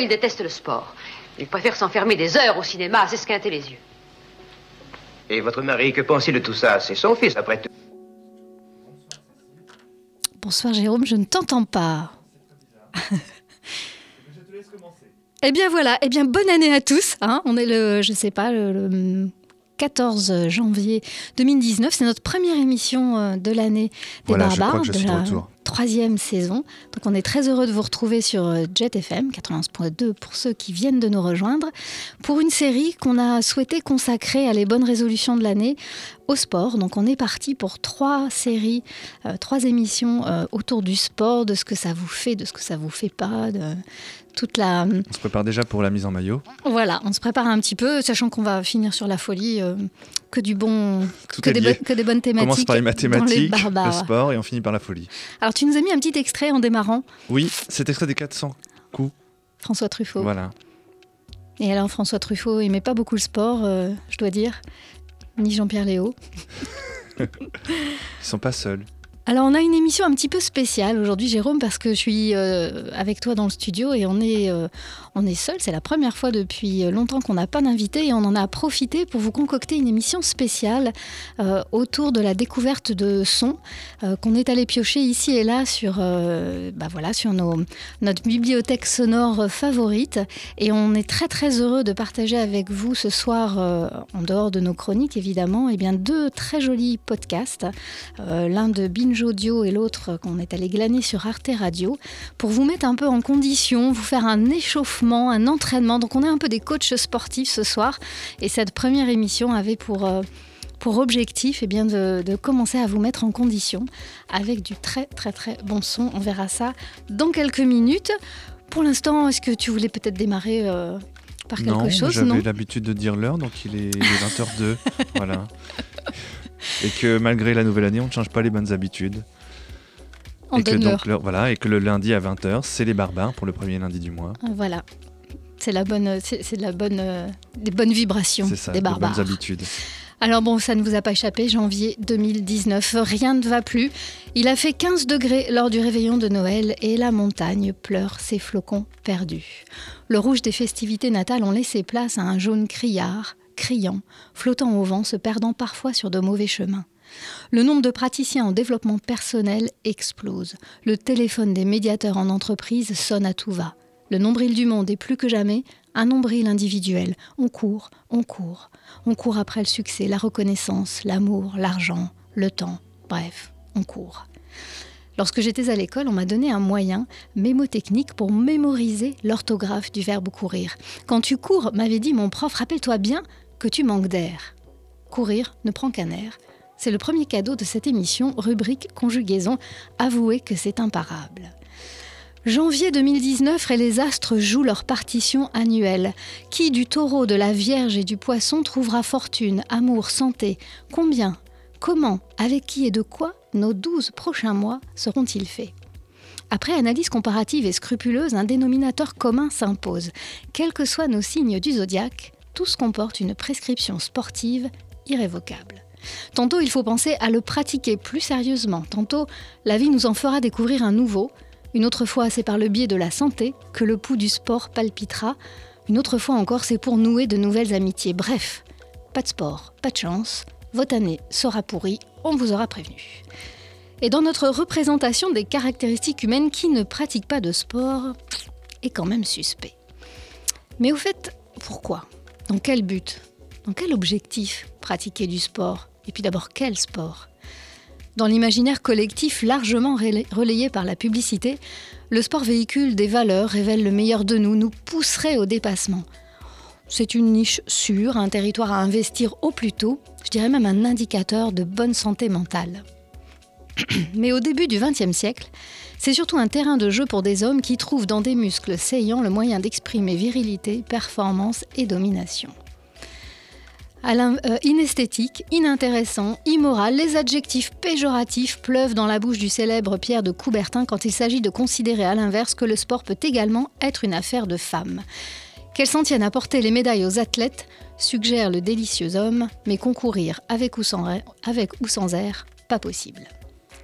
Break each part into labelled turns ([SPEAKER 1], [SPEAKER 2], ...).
[SPEAKER 1] Il déteste le sport. Il préfère s'enfermer des heures au cinéma à s'esquinter les yeux.
[SPEAKER 2] Et votre mari, que pensez de tout ça? C'est son fils, après tout.
[SPEAKER 3] Bonsoir Jérôme, je ne t'entends pas. Eh bien voilà, eh bien bonne année à tous. Hein. On est le, je sais pas, le, 14 janvier 2019. C'est notre première émission euh, de l'année des
[SPEAKER 4] Voilà, je
[SPEAKER 3] barbares,
[SPEAKER 4] crois que je
[SPEAKER 3] de
[SPEAKER 4] suis de
[SPEAKER 3] la
[SPEAKER 4] retour.
[SPEAKER 3] Troisième saison. Donc on est très heureux de vous retrouver sur euh, Jet FM 91.2 pour ceux qui viennent de nous rejoindre pour une série qu'on a souhaité consacrer à les bonnes résolutions de l'année au sport. Donc on est parti pour trois séries, euh, trois émissions euh, autour du sport, de ce que ça vous fait, de ce que ça vous fait pas, toute la
[SPEAKER 4] On se prépare déjà pour la mise en maillot.
[SPEAKER 3] voilà, on se prépare un petit peu, sachant qu'on va finir sur la folie, euh, que du bon,
[SPEAKER 4] Tout
[SPEAKER 3] que des, bonnes- que des bonnes
[SPEAKER 4] On
[SPEAKER 3] thématiques.
[SPEAKER 4] commence par les
[SPEAKER 3] dans les
[SPEAKER 4] mathématiques, le sport et on finit par la folie.
[SPEAKER 3] Alors tu nous as mis un petit extrait en démarrant,
[SPEAKER 4] Oui, c'est extrait des 400 coups.
[SPEAKER 3] François Truffaut.
[SPEAKER 4] Voilà.
[SPEAKER 3] Et alors François Truffaut aimait pas beaucoup le sport, euh, je dois dire, ni Jean-Pierre Léo.
[SPEAKER 4] Ils sont pas seuls.
[SPEAKER 3] Alors on a une émission un petit peu spéciale aujourd'hui Jérôme parce que je suis euh, avec toi dans le studio et on est, euh, on est seul. C'est la première fois depuis longtemps qu'on n'a pas d'invité et on en a profité pour vous concocter une émission spéciale euh, autour de la découverte de sons euh, qu'on est allé piocher ici et là sur, euh, bah voilà, sur nos, notre bibliothèque sonore favorite. Et on est très très heureux de partager avec vous ce soir, euh, en dehors de nos chroniques évidemment, et bien deux très jolis podcasts. Euh, l'un de Binge Audio et l'autre qu'on est allé glaner sur Arte Radio, pour vous mettre un peu en condition, vous faire un échauffement, un entraînement. Donc on est un peu des coachs sportifs ce soir, et cette première émission avait pour... euh, pour objectif eh bien, de, de commencer à vous mettre en condition avec du très très très bon son. On verra ça dans quelques minutes. Pour l'instant, est-ce que tu voulais peut-être démarrer euh, par quelque
[SPEAKER 4] non,
[SPEAKER 3] chose?
[SPEAKER 4] j'avais l'habitude de dire l'heure, donc il est, il est 20h02. voilà. Et que malgré la nouvelle année, on ne change pas les bonnes habitudes. Et que donc l'heure- voilà, et que le lundi à 20h, c'est les barbares pour le premier lundi du mois.
[SPEAKER 3] Voilà. C'est la bonne, c'est de la bonne, euh, des bonnes vibrations
[SPEAKER 4] ça,
[SPEAKER 3] des barbares.
[SPEAKER 4] bonnes habitudes.
[SPEAKER 3] Alors bon, ça ne vous a pas échappé, janvier 2019, rien ne va plus. Il a fait 15 degrés lors du réveillon de Noël et la montagne pleure ses flocons perdus. Le rouge des festivités natales ont laissé place à un jaune criard, criant, flottant au vent, se perdant parfois sur de mauvais chemins. Le nombre de praticiens en développement personnel explose. Le téléphone des médiateurs en entreprise sonne à tout va. Le nombril du monde est plus que jamais un nombril individuel. On court, on court. On court après le succès, la reconnaissance, l'amour, l'argent, le temps. Bref, on court. Lorsque j'étais à l'école, on m'a donné un moyen mémotechnique pour mémoriser l'orthographe du verbe courir. Quand tu cours, m'avait dit mon prof, rappelle-toi bien que tu manques d'air. Courir ne prend qu'un air. C'est le premier cadeau de cette émission, rubrique conjugaison. Avouez que c'est imparable. Janvier 2019 et les astres jouent leur partition annuelle. Qui du taureau, de la vierge et du poisson trouvera fortune, amour, santé? Combien? Comment? Avec qui et de quoi? Nos douze prochains mois seront-ils faits? Après analyse comparative et scrupuleuse, un dénominateur commun s'impose. Quels que soient nos signes du zodiaque, tous comportent une prescription sportive irrévocable. Tantôt il faut penser à le pratiquer plus sérieusement, tantôt la vie nous en fera découvrir un nouveau, une autre fois c'est par le biais de la santé que le pouls du sport palpitera, une autre fois encore c'est pour nouer de nouvelles amitiés. Bref, pas de sport, pas de chance, votre année sera pourrie, on vous aura prévenu. Et dans notre représentation des caractéristiques humaines qui ne pratiquent pas de sport est quand même suspect. Mais au fait, pourquoi? Dans quel but? Dans quel objectif pratiquer du sport? Et puis d'abord, quel sport? Dans l'imaginaire collectif largement relay- relayé par la publicité, le sport véhicule des valeurs, révèle le meilleur de nous, nous pousserait au dépassement. C'est une niche sûre, un territoire à investir au plus tôt, je dirais même un indicateur de bonne santé mentale. Mais au début du XXe siècle, c'est surtout un terrain de jeu pour des hommes qui trouvent dans des muscles saillants le moyen d'exprimer virilité, performance et domination. Euh, inesthétique, inintéressant, immoral, les adjectifs péjoratifs pleuvent dans la bouche du célèbre Pierre de Coubertin quand il s'agit de considérer à l'inverse que le sport peut également être une affaire de femmes. Qu'elles s'en tiennent à porter les médailles aux athlètes suggère le délicieux homme, mais concourir avec ou sans, avec ou sans air, pas possible.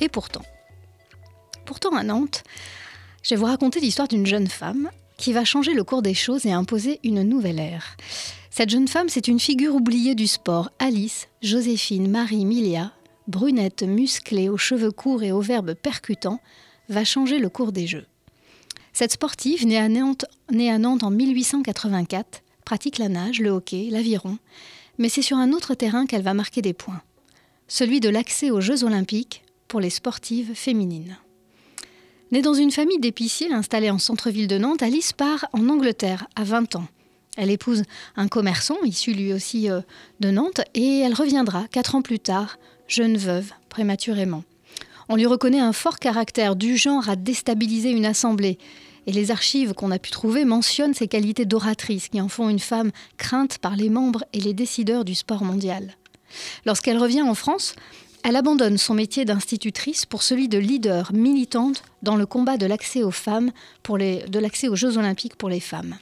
[SPEAKER 3] Et pourtant, pourtant à Nantes, je vais vous raconter l'histoire d'une jeune femme qui va changer le cours des choses et imposer une nouvelle ère. Cette jeune femme, c'est une figure oubliée du sport. Alice, Joséphine, Marie, Milia, brunette musclée aux cheveux courts et aux verbes percutants, va changer le cours des Jeux. Cette sportive, née à Nantes, en 1884, pratique la nage, le hockey, l'aviron, mais c'est sur un autre terrain qu'elle va marquer des points, celui de l'accès aux Jeux olympiques pour les sportives féminines. Née dans une famille d'épiciers installée en centre-ville de Nantes, Alice part en Angleterre à 20 ans. Elle épouse un commerçant, issu lui aussi euh, de Nantes, et elle reviendra quatre ans plus tard, jeune veuve, prématurément. On lui reconnaît un fort caractère du genre à déstabiliser une assemblée. Et les archives qu'on a pu trouver mentionnent ses qualités d'oratrice qui en font une femme crainte par les membres et les décideurs du sport mondial. Lorsqu'elle revient en France, elle abandonne son métier d'institutrice pour celui de leader militante dans le combat de l'accès aux de l'accès aux Jeux olympiques pour les femmes.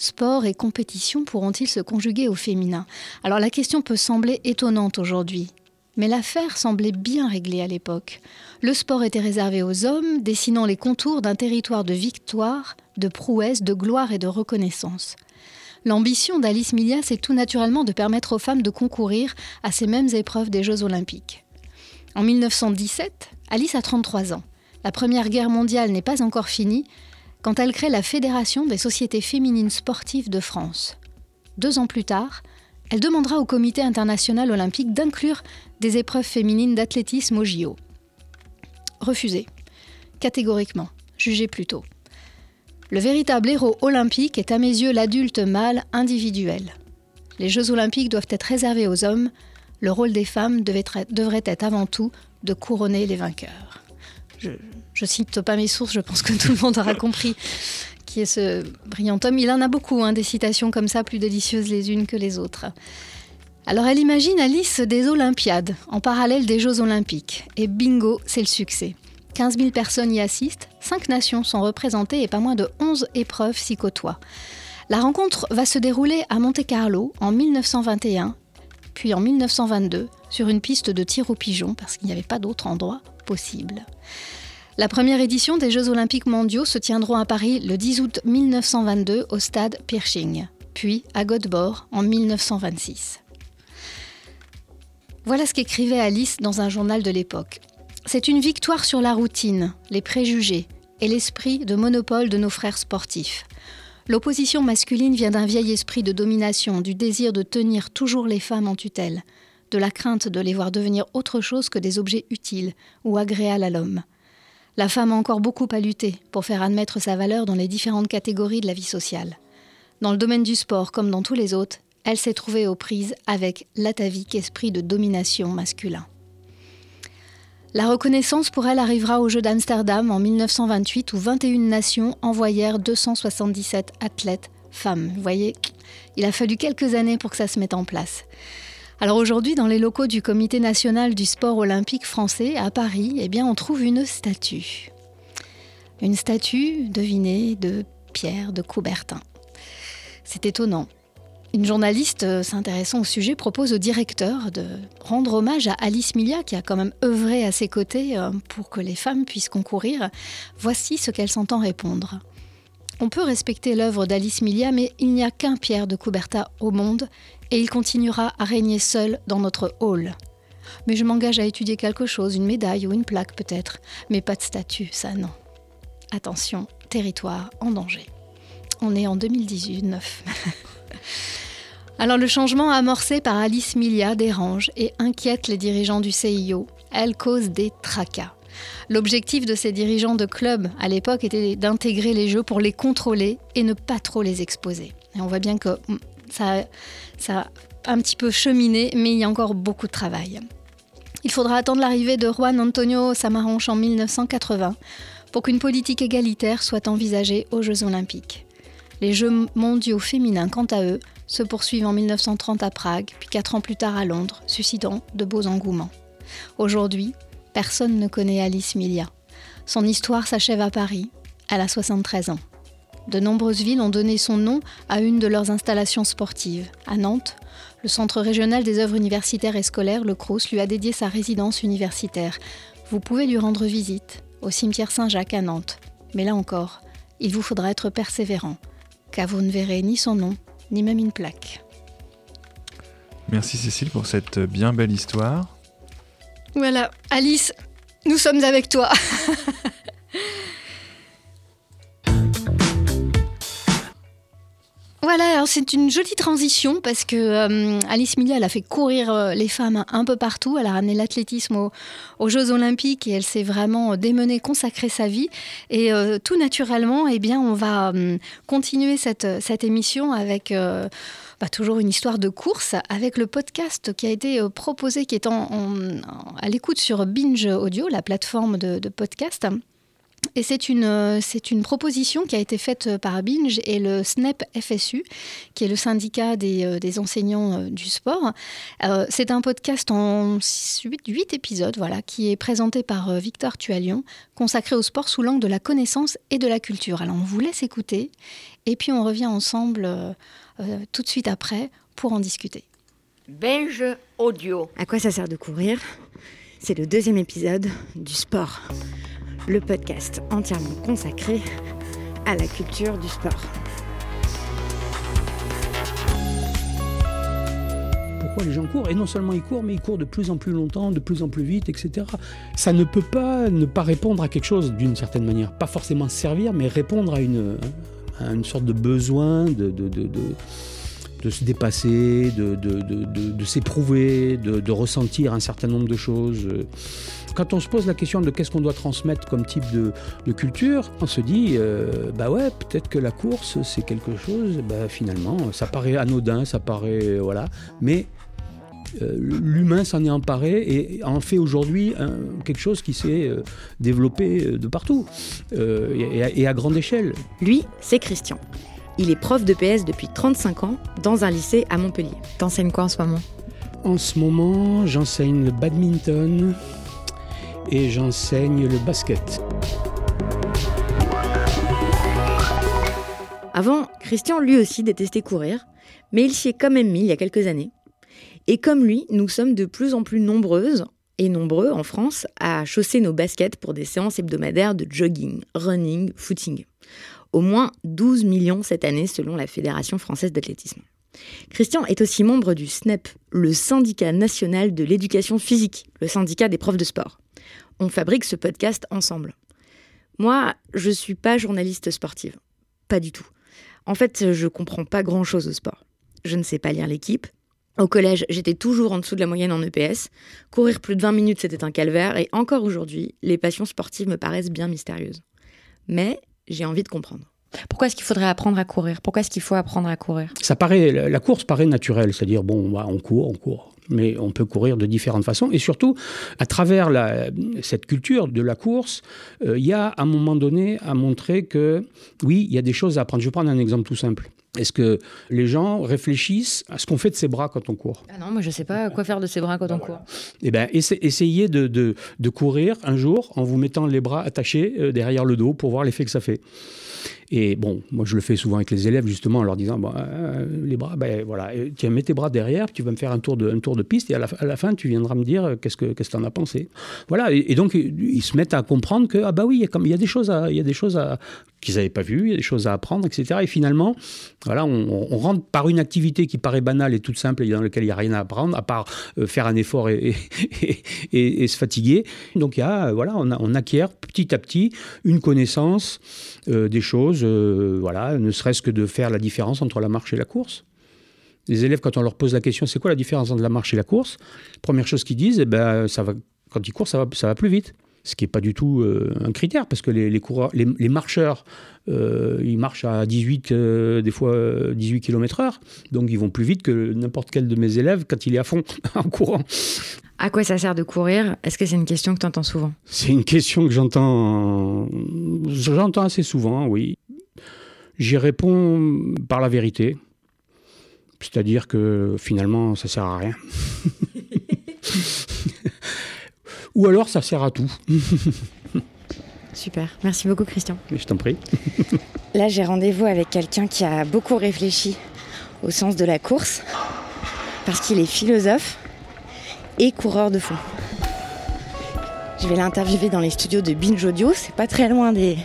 [SPEAKER 3] Sport et compétition pourront-ils se conjuguer au féminin? Alors la question peut sembler étonnante aujourd'hui, mais l'affaire semblait bien réglée à l'époque. Le sport était réservé aux hommes, dessinant les contours d'un territoire de victoire, de prouesse, de gloire et de reconnaissance. L'ambition d'Alice Milia, c'est tout naturellement de permettre aux femmes de concourir à ces mêmes épreuves des Jeux olympiques. En 1917, Alice a 33 ans. La Première Guerre mondiale n'est pas encore finie quand elle crée la Fédération des sociétés féminines sportives de France. Deux ans plus tard, elle demandera au Comité international olympique d'inclure des épreuves féminines d'athlétisme au JO. Refusé. Catégoriquement. Jugé plus tôt. Le véritable héros olympique est à mes yeux l'adulte mâle individuel. Les Jeux olympiques doivent être réservés aux hommes, le rôle des femmes devrait être avant tout de couronner les vainqueurs. Je, ne cite pas mes sources, je pense que tout le monde aura compris qui est ce brillant homme. Il en a beaucoup, hein, des citations comme ça, plus délicieuses les unes que les autres. Alors elle imagine Alice des Olympiades, en parallèle des Jeux olympiques. Et bingo, c'est le succès. 15 000 personnes y assistent, 5 nations sont représentées et pas moins de 11 épreuves s'y côtoient. La rencontre va se dérouler à Monte-Carlo en 1921, puis en 1922 sur une piste de tir au pigeon parce qu'il n'y avait pas d'autre endroit La première édition des Jeux olympiques mondiaux se tiendront à Paris le 10 août 1922 au stade Pirching, puis à Göteborg en 1926. Voilà ce qu'écrivait Alice dans un journal de l'époque. C'est une victoire sur la routine, les préjugés et l'esprit de monopole de nos frères sportifs. L'opposition masculine vient d'un vieil esprit de domination, du désir de tenir toujours les femmes en tutelle, de la crainte de les voir devenir autre chose que des objets utiles ou agréables à l'homme. La femme a encore beaucoup à lutter pour faire admettre sa valeur dans les différentes catégories de la vie sociale. Dans le domaine du sport comme dans tous les autres, elle s'est trouvée aux prises avec l'atavique esprit de domination masculin. La reconnaissance pour elle arrivera au Jeux d'Amsterdam en 1928 où 21 nations envoyèrent 277 athlètes femmes. Vous voyez, il a fallu quelques années pour que ça se mette en place. Alors aujourd'hui, dans les locaux du Comité national du sport olympique français à Paris, eh bien, on trouve une statue. Une statue, devinée, de Pierre de Coubertin. C'est étonnant. Une journaliste euh, s'intéressant au sujet propose au directeur de rendre hommage à Alice Milia, qui a quand même œuvré à ses côtés euh, pour que les femmes puissent concourir. Voici ce qu'elle s'entend répondre. On peut respecter l'œuvre d'Alice Milia, mais il n'y a qu'un Pierre de Coubertin au monde, et il continuera à régner seul dans notre hall. Mais je m'engage à étudier quelque chose, une médaille ou une plaque peut-être, mais pas de statue, ça non. Attention, territoire en danger. On est en 2019. Alors le changement amorcé par Alice Milia dérange et inquiète les dirigeants du CIO. Elle cause des tracas. L'objectif de ces dirigeants de club à l'époque était d'intégrer les jeux pour les contrôler et ne pas trop les exposer. Et on voit bien que hmm, ça, a un petit peu cheminé, mais il y a encore beaucoup de travail. Il faudra attendre l'arrivée de Juan Antonio Samaranch en 1980 pour qu'une politique égalitaire soit envisagée aux Jeux olympiques. Les Jeux mondiaux féminins, quant à eux, se poursuivent en 1930 à Prague, puis quatre ans plus tard à Londres, suscitant de beaux engouements. Aujourd'hui, personne ne connaît Alice Milia. Son histoire s'achève à Paris. Elle a 73 ans. De nombreuses villes ont donné son nom à une de leurs installations sportives. À Nantes, le Centre régional des œuvres universitaires et scolaires, le CROUS, lui a dédié sa résidence universitaire. Vous pouvez lui rendre visite au cimetière Saint-Jacques à Nantes. Mais là encore, il vous faudra être persévérant, car vous ne verrez ni son nom, ni même une plaque.
[SPEAKER 4] Merci Cécile pour cette bien belle histoire.
[SPEAKER 3] Voilà, Alice, nous sommes avec toi. Voilà, c'est une jolie transition parce que euh, Alice Millet, elle a fait courir euh, les femmes un peu partout. Elle a ramené l'athlétisme aux, Jeux Olympiques et elle s'est vraiment démenée, consacrer sa vie. Et euh, tout naturellement, eh bien, on va continuer cette, cette émission avec bah, toujours une histoire de course avec le podcast qui a été proposé, qui est à l'écoute sur Binge Audio, la plateforme de, de podcast. Et c'est une, euh, c'est une proposition qui a été faite par Binge et le SNEP FSU, qui est le syndicat des, euh, des enseignants euh, du sport. c'est un podcast en 8, épisodes voilà, qui est présenté par Victor Tualion, consacré au sport sous l'angle de la connaissance et de la culture. Alors on vous laisse écouter et puis on revient ensemble tout de suite après pour en discuter.
[SPEAKER 5] Binge Audio.
[SPEAKER 6] À quoi ça sert de courir? C'est le deuxième épisode du sport le podcast entièrement consacré à la culture du sport.
[SPEAKER 7] Pourquoi les gens courent? Et non seulement ils courent, mais ils courent de plus en plus longtemps, de plus en plus vite, etc. Ça ne peut pas ne pas répondre à quelque chose d'une certaine manière. Pas forcément servir, mais répondre à une, une sorte de besoin de, de, de, de se dépasser, de, s'éprouver, de, ressentir un certain nombre de choses. Quand on se pose la question de qu'est-ce qu'on doit transmettre comme type de, culture, on se dit, euh, bah ouais, peut-être que la course, c'est quelque chose, bah finalement, ça paraît anodin, ça paraît, voilà, mais euh, l'humain s'en est emparé et en fait aujourd'hui quelque chose qui s'est euh, développé de partout et, à, grande échelle.
[SPEAKER 6] Lui, c'est Christian. Il est prof de PS depuis 35 ans dans un lycée à Montpellier. T'enseignes quoi en ce moment?
[SPEAKER 7] En ce moment, j'enseigne le badminton, et j'enseigne le basket.
[SPEAKER 6] Avant, Christian lui aussi détestait courir, mais il s'y est quand même mis il y a quelques années. Et comme lui, nous sommes de plus en plus nombreuses et nombreux en France à chausser nos baskets pour des séances hebdomadaires de jogging, running, footing. Au moins 12 millions cette année selon la Fédération française d'athlétisme. Christian est aussi membre du SNEP, le syndicat national de l'éducation physique, le syndicat des profs de sport on fabrique ce podcast ensemble. Moi, je suis pas journaliste sportive. Pas du tout. En fait, je comprends pas grand chose au sport. Je ne sais pas lire l'équipe. Au collège, j'étais toujours en dessous de la moyenne en EPS. Courir plus de 20 minutes, c'était un calvaire. Et encore aujourd'hui, les passions sportives me paraissent bien mystérieuses. Mais j'ai envie de comprendre.
[SPEAKER 8] Pourquoi est-ce qu'il faudrait apprendre à courir? Pourquoi est-ce qu'il faut apprendre à courir?
[SPEAKER 7] Ça paraît, la course paraît naturelle, c'est-à-dire bon, on court, on court mais on peut courir de différentes façons. Et surtout, à travers cette culture de la course, euh, il y a à un moment donné à montrer que oui, il y a des choses à apprendre. Je vais prendre un exemple tout simple. Est-ce que les gens réfléchissent à ce qu'on fait de ses bras quand on court?
[SPEAKER 8] Ah Non, moi je ne sais pas quoi faire de ses bras quand on court.
[SPEAKER 7] Eh bien, essayez de, de, courir un jour en vous mettant les bras attachés euh, derrière le dos pour voir l'effet que ça fait. Et bon, moi je le fais souvent avec les élèves justement en leur disant bon, euh, les bras, ben voilà, tiens, mets tes bras derrière, tu vas me faire un tour de, un tour de piste et à la, fin tu viendras me dire euh, qu'est-ce que qu'est-ce que en as pensé. Voilà, et, donc ils se mettent à comprendre que ah bah oui, il y a, des choses y a des choses qu'ils n'avaient pas vues, il y a des choses à apprendre, etc. Et finalement, voilà, on, rentre par une activité qui paraît banale et toute simple et dans laquelle il n'y a rien à apprendre, à part euh, faire un effort et, et, se fatiguer. Donc y a, voilà, on acquiert petit à petit une connaissance des choses euh, voilà, ne serait-ce que de faire la différence entre la marche et la course. Les élèves, quand on leur pose la question, c'est quoi la différence entre la marche et la course? Première chose qu'ils disent, eh ben, ça va, quand ils courent, ça va, ça va plus vite. Ce qui n'est pas du tout euh, un critère, parce que les, coureurs, les, marcheurs, euh, ils marchent à 18, des fois 18 km/h, donc ils vont plus vite que n'importe quel de mes élèves quand il est à fond en courant.
[SPEAKER 8] À quoi ça sert de courir? Est-ce que c'est une question que tu entends souvent?
[SPEAKER 7] C'est une question que j'entends, j'entends assez souvent, oui. J'y réponds par la vérité, c'est-à-dire que finalement, ça sert à rien. Ou alors, ça sert à tout.
[SPEAKER 8] Super, merci beaucoup Christian.
[SPEAKER 7] Je t'en prie.
[SPEAKER 6] Là, j'ai rendez-vous avec quelqu'un qui a beaucoup réfléchi au sens de la course, parce qu'il est philosophe et coureur de fond. Je vais l'interviewer dans les studios de Binge Audio, c'est pas très loin des,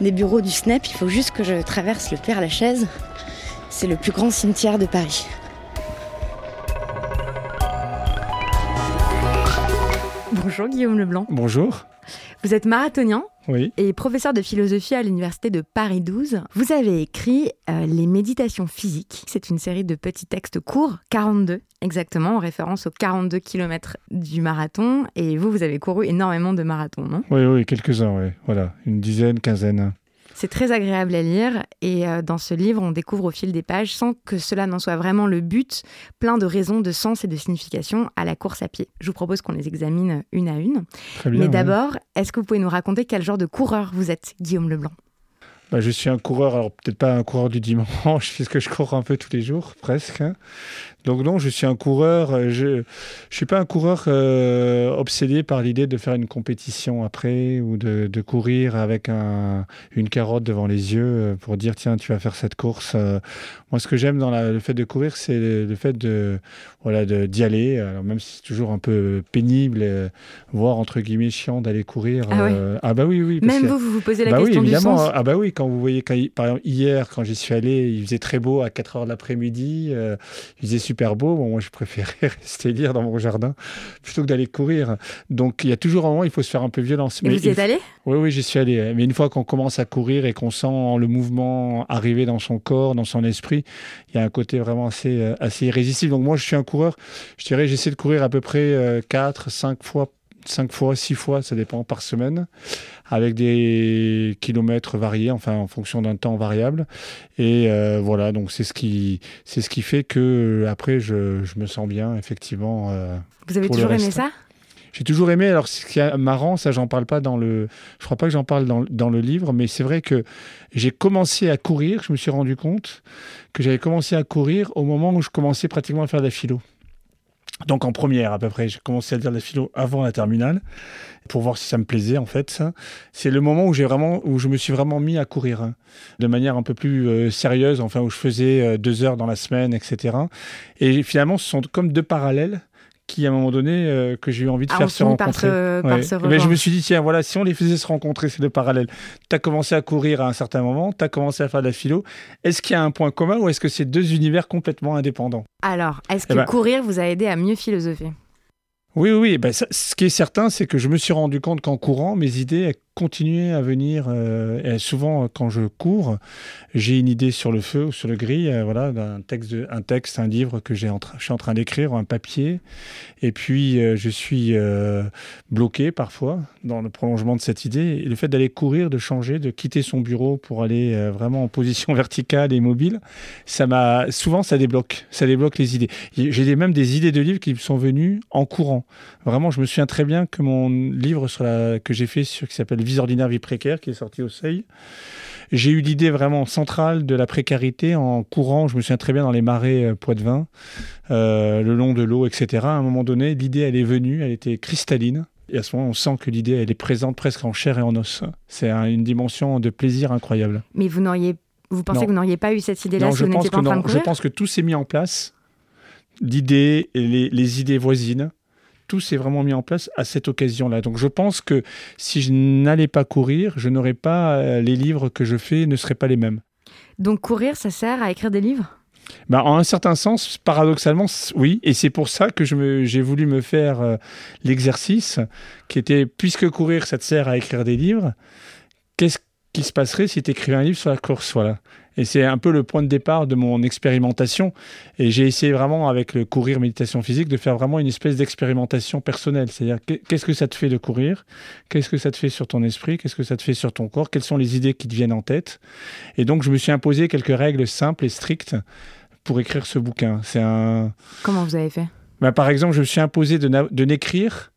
[SPEAKER 6] des bureaux du SNEP. Il faut juste que je traverse le Père Lachaise. C'est le plus grand cimetière de Paris. Bonjour Guillaume Leblanc.
[SPEAKER 4] Bonjour.
[SPEAKER 6] Vous êtes marathonien
[SPEAKER 4] Oui.
[SPEAKER 6] et professeur de philosophie à l'université de Paris 12. Vous avez écrit euh, Les méditations physiques. C'est une série de petits textes courts, 42 exactement, en référence aux 42 km du marathon. Et vous, vous avez couru énormément de marathons, non?
[SPEAKER 9] Oui, oui, quelques-uns, oui. Voilà, une dizaine, quinzaine.
[SPEAKER 6] C'est très agréable à lire et euh, dans ce livre, on découvre au fil des pages, sans que cela n'en soit vraiment le but, plein de raisons de sens et de signification à la course à pied. Je vous propose qu'on les examine une à une.
[SPEAKER 9] Très bien.
[SPEAKER 6] Mais d'abord, est-ce que vous pouvez nous raconter quel genre de coureur vous êtes, Guillaume Leblanc?
[SPEAKER 9] Bah, je suis un coureur, alors peut-être pas un coureur du dimanche, puisque je cours un peu tous les jours, presque. hein. Donc non, je suis un coureur, euh, je ne suis pas un coureur euh, obsédé par l'idée de faire une compétition après ou de, courir avec un- une carotte devant les yeux euh, pour dire tiens, tu vas faire cette course. Moi, ce que j'aime dans le fait de courir, c'est le fait de voilà d'y aller, alors même si c'est toujours un peu pénible, euh, voire entre guillemets chiant d'aller courir.
[SPEAKER 6] Ah
[SPEAKER 9] euh, ah bah oui, oui. parce
[SPEAKER 6] Même
[SPEAKER 9] que-
[SPEAKER 6] vous, vous vous posez la
[SPEAKER 9] bah oui,
[SPEAKER 6] question du
[SPEAKER 9] évidemment.
[SPEAKER 6] sens.
[SPEAKER 9] Ah bah oui, quand vous voyez, quand par exemple, hier, quand j'y suis allé, il faisait très beau à 4 heures de l'après-midi, euh, il faisait super beau. Bon, moi, je préférais rester lire dans mon jardin plutôt que d'aller courir. Donc, il y a toujours un moment, il faut se faire un peu violence.
[SPEAKER 6] Et vous y êtes allé?
[SPEAKER 9] Oui, oui, j'y suis allé. Mais une fois qu'on commence à courir et qu'on sent le mouvement arriver dans son corps, dans son esprit, il y a un côté vraiment assez, euh, assez irrésistible. Donc moi, je suis un coureur. Je dirais, j'essaie de courir à peu près 4, 5 fois, 5 fois, 6 fois, ça dépend, par semaine, avec des kilomètres variés, enfin en fonction d'un temps variable. Et euh, voilà, donc c'est ce qui, c'est ce qui fait que euh, après, je, je me sens bien, effectivement. euh,
[SPEAKER 6] Vous avez toujours aimé ça?
[SPEAKER 9] J'ai toujours aimé. Alors, ce qui est marrant, ça, j'en parle pas dans le. Je crois pas que j'en parle dans, dans le livre, mais c'est vrai que j'ai commencé à courir. Je me suis rendu compte que j'avais commencé à courir au moment où je commençais pratiquement à faire de la philo. Donc en première à peu près, j'ai commencé à dire de la philo avant la terminale pour voir si ça me plaisait en fait. C'est le moment où j'ai vraiment, où je me suis vraiment mis à courir hein, de manière un peu plus euh, sérieuse, enfin où je faisais euh, deux heures dans la semaine, etc. Et finalement, ce sont comme deux parallèles qui à un moment donné euh, que j'ai eu envie de
[SPEAKER 6] Ah,
[SPEAKER 9] faire se
[SPEAKER 6] par
[SPEAKER 9] rencontrer.
[SPEAKER 6] par se
[SPEAKER 9] Eh ben, je me suis dit, tiens, voilà, si on les faisait se rencontrer, ces deux parallèles, tu as commencé à courir à un certain moment, tu as commencé à faire de la philo. Est-ce qu'il y a un point commun ou est-ce que c'est deux univers complètement indépendants?
[SPEAKER 6] Alors, est-ce que
[SPEAKER 9] Eh ben-
[SPEAKER 6] courir vous a aidé à mieux philosopher?
[SPEAKER 9] Oui, oui, oui. Ben, ça- ce qui est certain, c'est que je me suis rendu compte qu'en courant, mes idées elles continuaient à venir. euh, et souvent, quand je cours, j'ai une idée sur le feu ou sur le gris, euh, voilà, d'un texte, un texte, un livre que j'ai je suis en train d'écrire, un papier. Et puis, euh, je suis bloqué parfois dans le prolongement de cette idée. Et le fait d'aller courir, de changer, de quitter son bureau pour aller vraiment en position verticale et mobile, ça m'a souvent ça débloque, ça débloque les idées. J'ai même des idées de livres qui me sont venues en courant. Vraiment, je me souviens très bien que mon livre sur la, que j'ai fait sur qui s'appelle Vie ordinaire, vie précaire, qui est sorti au Seuil. J'ai eu l'idée vraiment centrale de la précarité en courant. Je me souviens très bien dans les marais euh, Poitevin, euh, le long de l'eau, etc. À un moment donné, l'idée, elle est venue, elle était cristalline. Et à ce moment, on sent que l'idée, elle est présente presque en chair et en os. C'est un- une dimension de plaisir incroyable.
[SPEAKER 6] Mais vous n'auriez, vous pensez
[SPEAKER 9] Non.
[SPEAKER 6] que vous n'auriez pas eu cette idée-là
[SPEAKER 9] Non,
[SPEAKER 6] si
[SPEAKER 9] je
[SPEAKER 6] vous
[SPEAKER 9] pense
[SPEAKER 6] n'étiez
[SPEAKER 9] que
[SPEAKER 6] pas en train de
[SPEAKER 9] Je pense que tout s'est mis en place. L'idée et les, les idées voisines, tout s'est vraiment mis en place à cette occasion-là. Donc je pense que si je n'allais pas courir, je n'aurais pas euh, les livres que je fais ne seraient pas les mêmes.
[SPEAKER 6] Donc courir, ça sert à écrire des livres?
[SPEAKER 9] Bah, en un certain sens, paradoxalement, oui. Et c'est pour ça que j'ai voulu me faire euh, l'exercice qui était, puisque courir, ça te sert à écrire des livres, qu'est-ce qui se passerait si tu écrivais un livre sur la course voilà. Et c'est un peu le point de départ de mon expérimentation. Et j'ai essayé vraiment, avec le courir méditation physique, de faire vraiment une espèce d'expérimentation personnelle. C'est-à-dire, qu'est- qu'est-ce que ça te fait de courir? Qu'est-ce que ça te fait sur ton esprit? Qu'est-ce que ça te fait sur ton corps? Quelles sont les idées qui te viennent en tête? Et donc, je me suis imposé quelques règles simples et strictes pour écrire ce bouquin. C'est un.
[SPEAKER 6] Comment vous avez fait?
[SPEAKER 9] Bah, par exemple, je me suis imposé de, n'écrire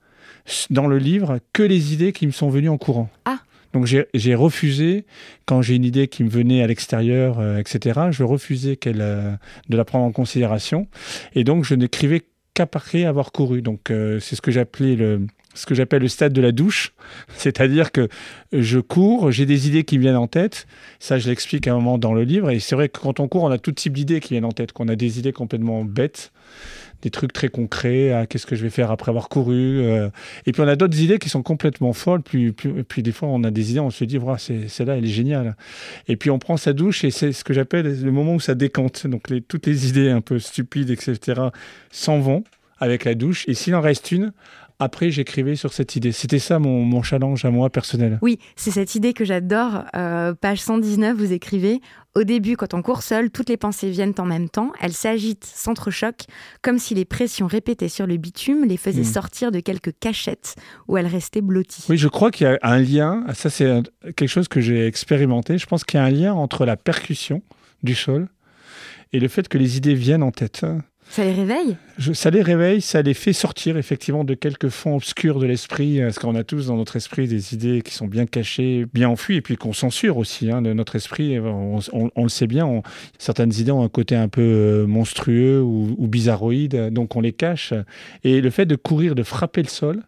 [SPEAKER 9] dans le livre que les idées qui me sont venues en courant.
[SPEAKER 6] Ah.
[SPEAKER 9] Donc j'ai refusé, quand j'ai une idée qui me venait à l'extérieur, euh, etc., je refusais qu'elle, euh, de la prendre en considération. Et donc je n'écrivais qu'après avoir couru. Donc euh, c'est ce que j'appelais le, ce que j'appelle le stade de la douche, c'est-à-dire que je cours, j'ai des idées qui me viennent en tête, ça je l'explique à un moment dans le livre, et c'est vrai que quand on court, on a tout type d'idées qui viennent en tête, qu'on a des idées complètement bêtes, des trucs très concrets, qu'est-ce que je vais faire après avoir couru, euh. et puis on a d'autres idées qui sont complètement folles, puis, puis, des fois on a des idées, on se dit, voilà, celle-là, elle est géniale. Et puis on prend sa douche, et c'est ce que j'appelle le moment où ça décante, donc toutes les idées un peu stupides, etc., s'en vont avec la douche, et s'il en reste une, après, j'écrivais sur cette idée. C'était ça mon, challenge à moi personnel.
[SPEAKER 6] Oui, c'est cette idée que j'adore. Euh, page 119, vous écrivez Au début, quand on court seul, toutes les pensées viennent en même temps. Elles s'agitent, s'entrechoquent, comme si les pressions répétées sur le bitume les faisaient hmm. sortir de quelques cachettes où elles restaient blotties.
[SPEAKER 9] Oui, je crois qu'il y a un lien. Ça, c'est quelque chose que j'ai expérimenté. Je pense qu'il y a un lien entre la percussion du sol et le fait que les idées viennent en tête.
[SPEAKER 6] Ça les réveille?
[SPEAKER 9] Ça les réveille, ça les fait sortir effectivement de quelques fonds obscurs de l'esprit, parce qu'on a tous dans notre esprit des idées qui sont bien cachées, bien enfuies, et puis qu'on censure aussi. Hein, de notre esprit, on, le sait bien, certaines idées ont un côté un peu euh, monstrueux ou, bizarroïde, donc on les cache. Et le fait de courir, de frapper le sol,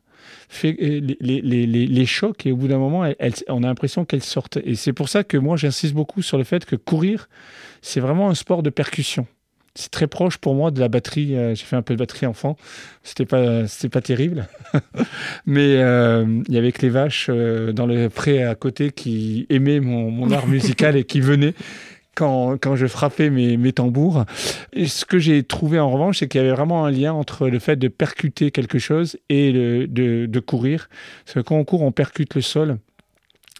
[SPEAKER 9] fait les, les, chocs et au bout d'un moment, on a l'impression qu'elles sortent. Et c'est pour ça que moi, j'insiste beaucoup sur le fait que courir, c'est vraiment un sport de percussion c'est très proche pour moi de la batterie. Euh, j'ai fait un peu de batterie enfant. C'était pas, c'était pas terrible. Mais euh, il y avait que les vaches euh, dans le pré à côté qui aimaient mon, art musical et qui venaient quand, quand je frappais mes, mes tambours. Et ce que j'ai trouvé en revanche, c'est qu'il y avait vraiment un lien entre le fait de percuter quelque chose et le, de, de courir. Parce que quand on court, on percute le sol.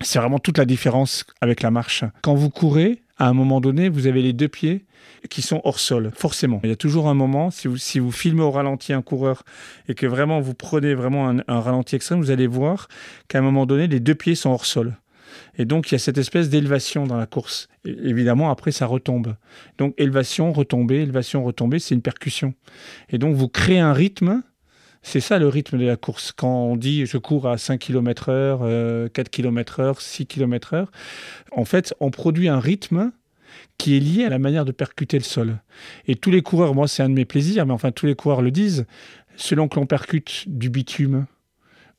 [SPEAKER 9] C'est vraiment toute la différence avec la marche. Quand vous courez, à un moment donné, vous avez les deux pieds qui sont hors sol, forcément. Il y a toujours un moment, si vous, si vous filmez au ralenti un coureur et que vraiment vous prenez vraiment un, ralenti extrême, vous allez voir qu'à un moment donné, les deux pieds sont hors sol. Et donc, il y a cette espèce d'élévation dans la course. évidemment, après, ça retombe. Donc, élévation, retombée, élévation, retombée, c'est une percussion. Et donc, vous créez un rythme. C'est ça le rythme de la course. Quand on dit je cours à 5 km heure, 4 km heure, 6 km heure, en fait, on produit un rythme qui est lié à la manière de percuter le sol. Et tous les coureurs, moi c'est un de mes plaisirs, mais enfin tous les coureurs le disent, selon que l'on percute du bitume,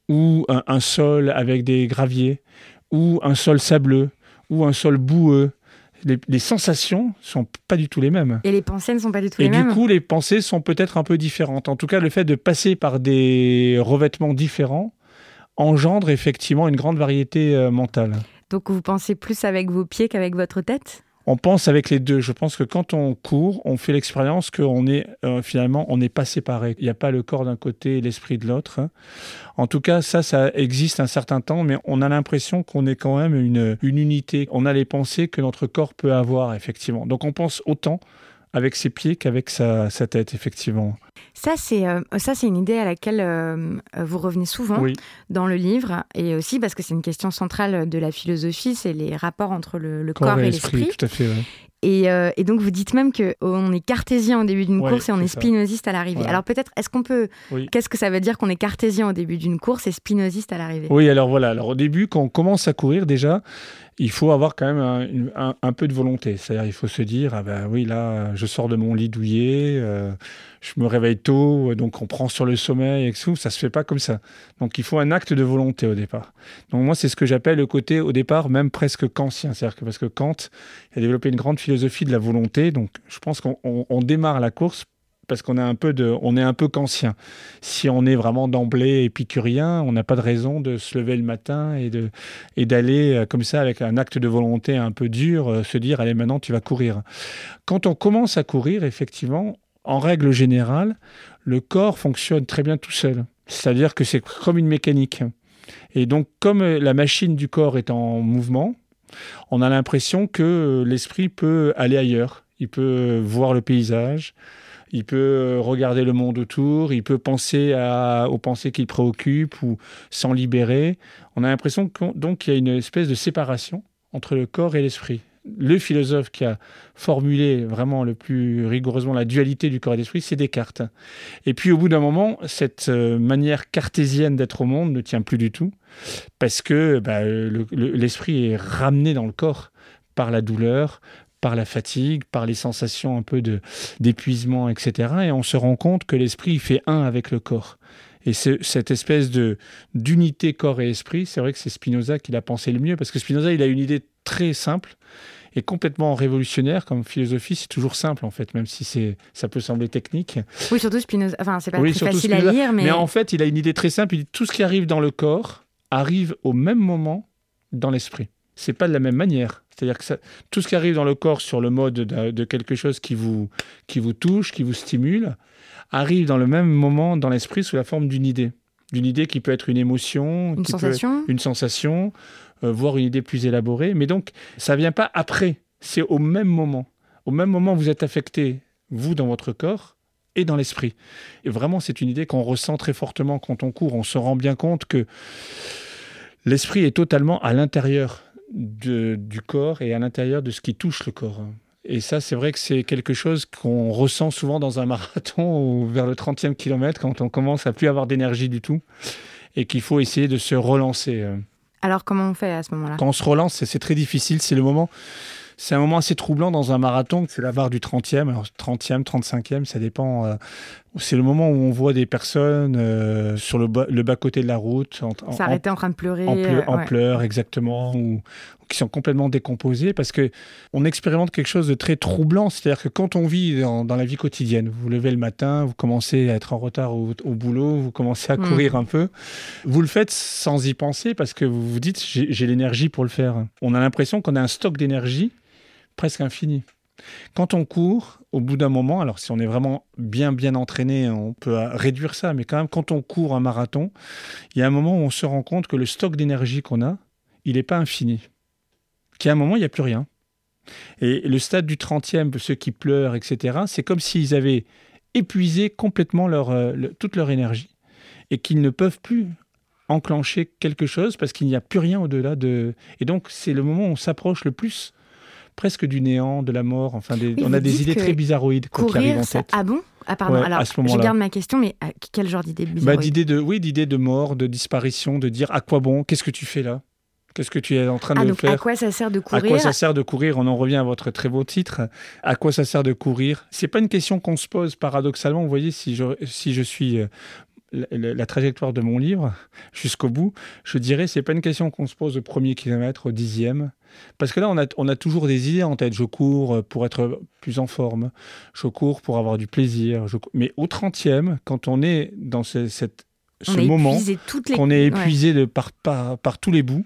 [SPEAKER 9] ou un, sol avec des graviers, ou un sol sableux, ou un sol boueux, les, les, sensations sont pas du tout les mêmes.
[SPEAKER 6] Et les pensées ne sont pas du tout les
[SPEAKER 9] mêmes.
[SPEAKER 6] Et
[SPEAKER 9] du coup, les pensées sont peut-être un peu différentes. En tout cas, le fait de passer par des revêtements différents engendre effectivement une grande variété euh, mentale.
[SPEAKER 6] Donc vous pensez plus avec vos pieds qu'avec votre tête?
[SPEAKER 9] On pense avec les deux. Je pense que quand on court, on fait l'expérience qu'on est euh, finalement, on n'est pas séparé. Il n'y a pas le corps d'un côté et l'esprit de l'autre. En tout cas, ça, ça existe un certain temps, mais on a l'impression qu'on est quand même une unité. On a les pensées que notre corps peut avoir, effectivement. Donc on pense autant avec ses pieds qu'avec sa, tête, effectivement.
[SPEAKER 6] Ça, c'est euh, une idée à laquelle euh, vous revenez souvent dans le livre, et aussi parce que c'est une question centrale de la philosophie, c'est les rapports entre le, corps, et l'esprit.
[SPEAKER 9] Tout à fait.
[SPEAKER 6] Euh, et, donc vous dites même que on est cartésien au début d'une course et on est, spinoziste à l'arrivée. Alors peut-être, est-ce qu'on peut, qu'est-ce que ça veut dire qu'on est cartésien au début d'une course et spinoziste à l'arrivée?
[SPEAKER 9] Oui, alors voilà. Alors au début, quand on commence à courir déjà, il faut avoir quand même un, peu de volonté. C'est-à-dire, il faut se dire, ah ben oui, là, je sors de mon lit douillet, euh, je me réveille tôt, donc on prend sur le sommeil et tout. Ça se fait pas comme ça. Donc, il faut un acte de volonté au départ. Donc, moi, c'est ce que j'appelle le côté, au départ, même presque kantien. C'est-à-dire que parce que Kant a développé une grande philosophie de la volonté. Donc, je pense qu'on démarre la course parce qu'on est un peu de, on est un peu qu'ancien. Si on est vraiment d'emblée épicurien, on n'a pas de raison de se lever le matin et de et d'aller euh, comme ça avec un acte de volonté un peu dur, euh, se dire allez maintenant tu vas courir. Quand on commence à courir, effectivement, en règle générale, le corps fonctionne très bien tout seul. C'est-à-dire que c'est comme une mécanique. Et donc comme la machine du corps est en mouvement, on a l'impression que l'esprit peut aller ailleurs. Il peut voir le paysage, il peut regarder le monde autour, il peut penser aux pensées qui le préoccupent ou s'en libérer. On a l'impression qu'il y a une espèce de séparation entre le corps et l'esprit. Le philosophe qui a formulé vraiment le plus rigoureusement la dualité du corps et de l'esprit, c'est Descartes. Et puis au bout d'un moment, cette euh, manière cartésienne d'être au monde ne tient plus du tout, parce que bah, l'esprit est ramené dans le corps par la douleur, par la fatigue, par les sensations un peu de d'épuisement, etc. Et on se rend compte que l'esprit fait un avec le corps. Et cette espèce de d'unité corps et esprit, c'est vrai que c'est Spinoza qui l'a pensé le mieux, parce que Spinoza, il a une idée très simple et complètement révolutionnaire comme philosophie. C'est toujours simple en fait, même si c'est ça peut sembler technique.
[SPEAKER 8] Oui, surtout Spinoza. Enfin, c'est pas très facile à lire, mais...
[SPEAKER 9] mais en fait, il a une idée très simple. Il dit tout ce qui arrive dans le corps arrive au même moment dans l'esprit. C'est pas de la même manière. C'est-à-dire que ça, tout ce qui arrive dans le corps sur le mode de, de, quelque chose qui vous, qui vous touche, qui vous stimule, arrive dans le même moment dans l'esprit sous la forme d'une idée. D'une idée qui peut être une émotion,
[SPEAKER 8] une sensation,
[SPEAKER 9] une sensation euh, voire une idée plus élaborée. Mais donc, ça vient pas après, c'est au même moment. Au même moment, vous êtes affecté, vous, dans votre corps et dans l'esprit. Et vraiment, c'est une idée qu'on ressent très fortement quand on court. On se rend bien compte que l'esprit est totalement à l'intérieur du corps et à l'intérieur de ce qui touche le corps. Et ça, c'est vrai que c'est quelque chose qu'on ressent souvent dans un marathon ou vers le 30e kilomètre quand on commence à plus avoir d'énergie du tout et qu'il faut essayer de se relancer.
[SPEAKER 8] Alors comment on fait à ce moment-là?
[SPEAKER 9] Quand on se relance, c'est très difficile. C'est le moment. C'est un moment assez troublant dans un marathon. C'est la barre du 30e. Alors 30e, 35e, ça dépend. Euh, c'est le moment où on voit des personnes euh, sur le bas-côté de la route.
[SPEAKER 8] S'arrêter en, train de pleurer.
[SPEAKER 9] En, pleurs, exactement. Ou, qui sont complètement décomposés parce que on expérimente quelque chose de très troublant. C'est-à-dire que quand on vit dans, la vie quotidienne, vous, levez le matin, vous commencez à être en retard au, boulot, vous commencez à mm. courir un peu, vous le faites sans y penser parce que vous vous dites j'ai l'énergie pour le faire. On a l'impression qu'on a un stock d'énergie presque infini. Quand on court, au bout d'un moment, alors si on est vraiment bien bien entraîné, on peut réduire ça, mais quand même quand on court un marathon, il y a un moment où on se rend compte que le stock d'énergie qu'on a, il n'est pas infini. Qu'à un moment, il n'y a plus rien. Et le stade du 30e, ceux qui pleurent, etc., c'est comme s'ils avaient épuisé complètement leur, euh, toute leur énergie et qu'ils ne peuvent plus enclencher quelque chose parce qu'il n'y a plus rien au-delà de... Et donc, c'est le moment où on s'approche le plus presque du néant, de la mort. Enfin, on a des idées très bizarroïdes
[SPEAKER 8] qui arrivent en tête. Ah bon? Ah pardon, alors je garde ma question, mais quel genre d'idée bah,
[SPEAKER 9] d'idée de, Oui, d'idée de mort, de disparition, de dire à quoi bon, qu'est-ce que tu fais là? Qu'est-ce que tu es en train
[SPEAKER 8] ah,
[SPEAKER 9] de faire À
[SPEAKER 8] quoi ça sert de courir
[SPEAKER 9] À quoi ça sert de courir? On en revient à votre très beau titre. À quoi ça sert de courir? C'est pas une question qu'on se pose paradoxalement. Vous voyez, si je, si je suis euh, la, trajectoire de mon livre jusqu'au bout, je dirais c'est pas une question qu'on se pose au premier kilomètre, au dixième. Parce que là, on a, on a toujours des idées en tête. Je cours pour être plus en forme. Je cours pour avoir du plaisir. Mais au trentième, quand on est dans ce, cette, ce moment, qu'on est épuisé de par, par, par tous les bouts,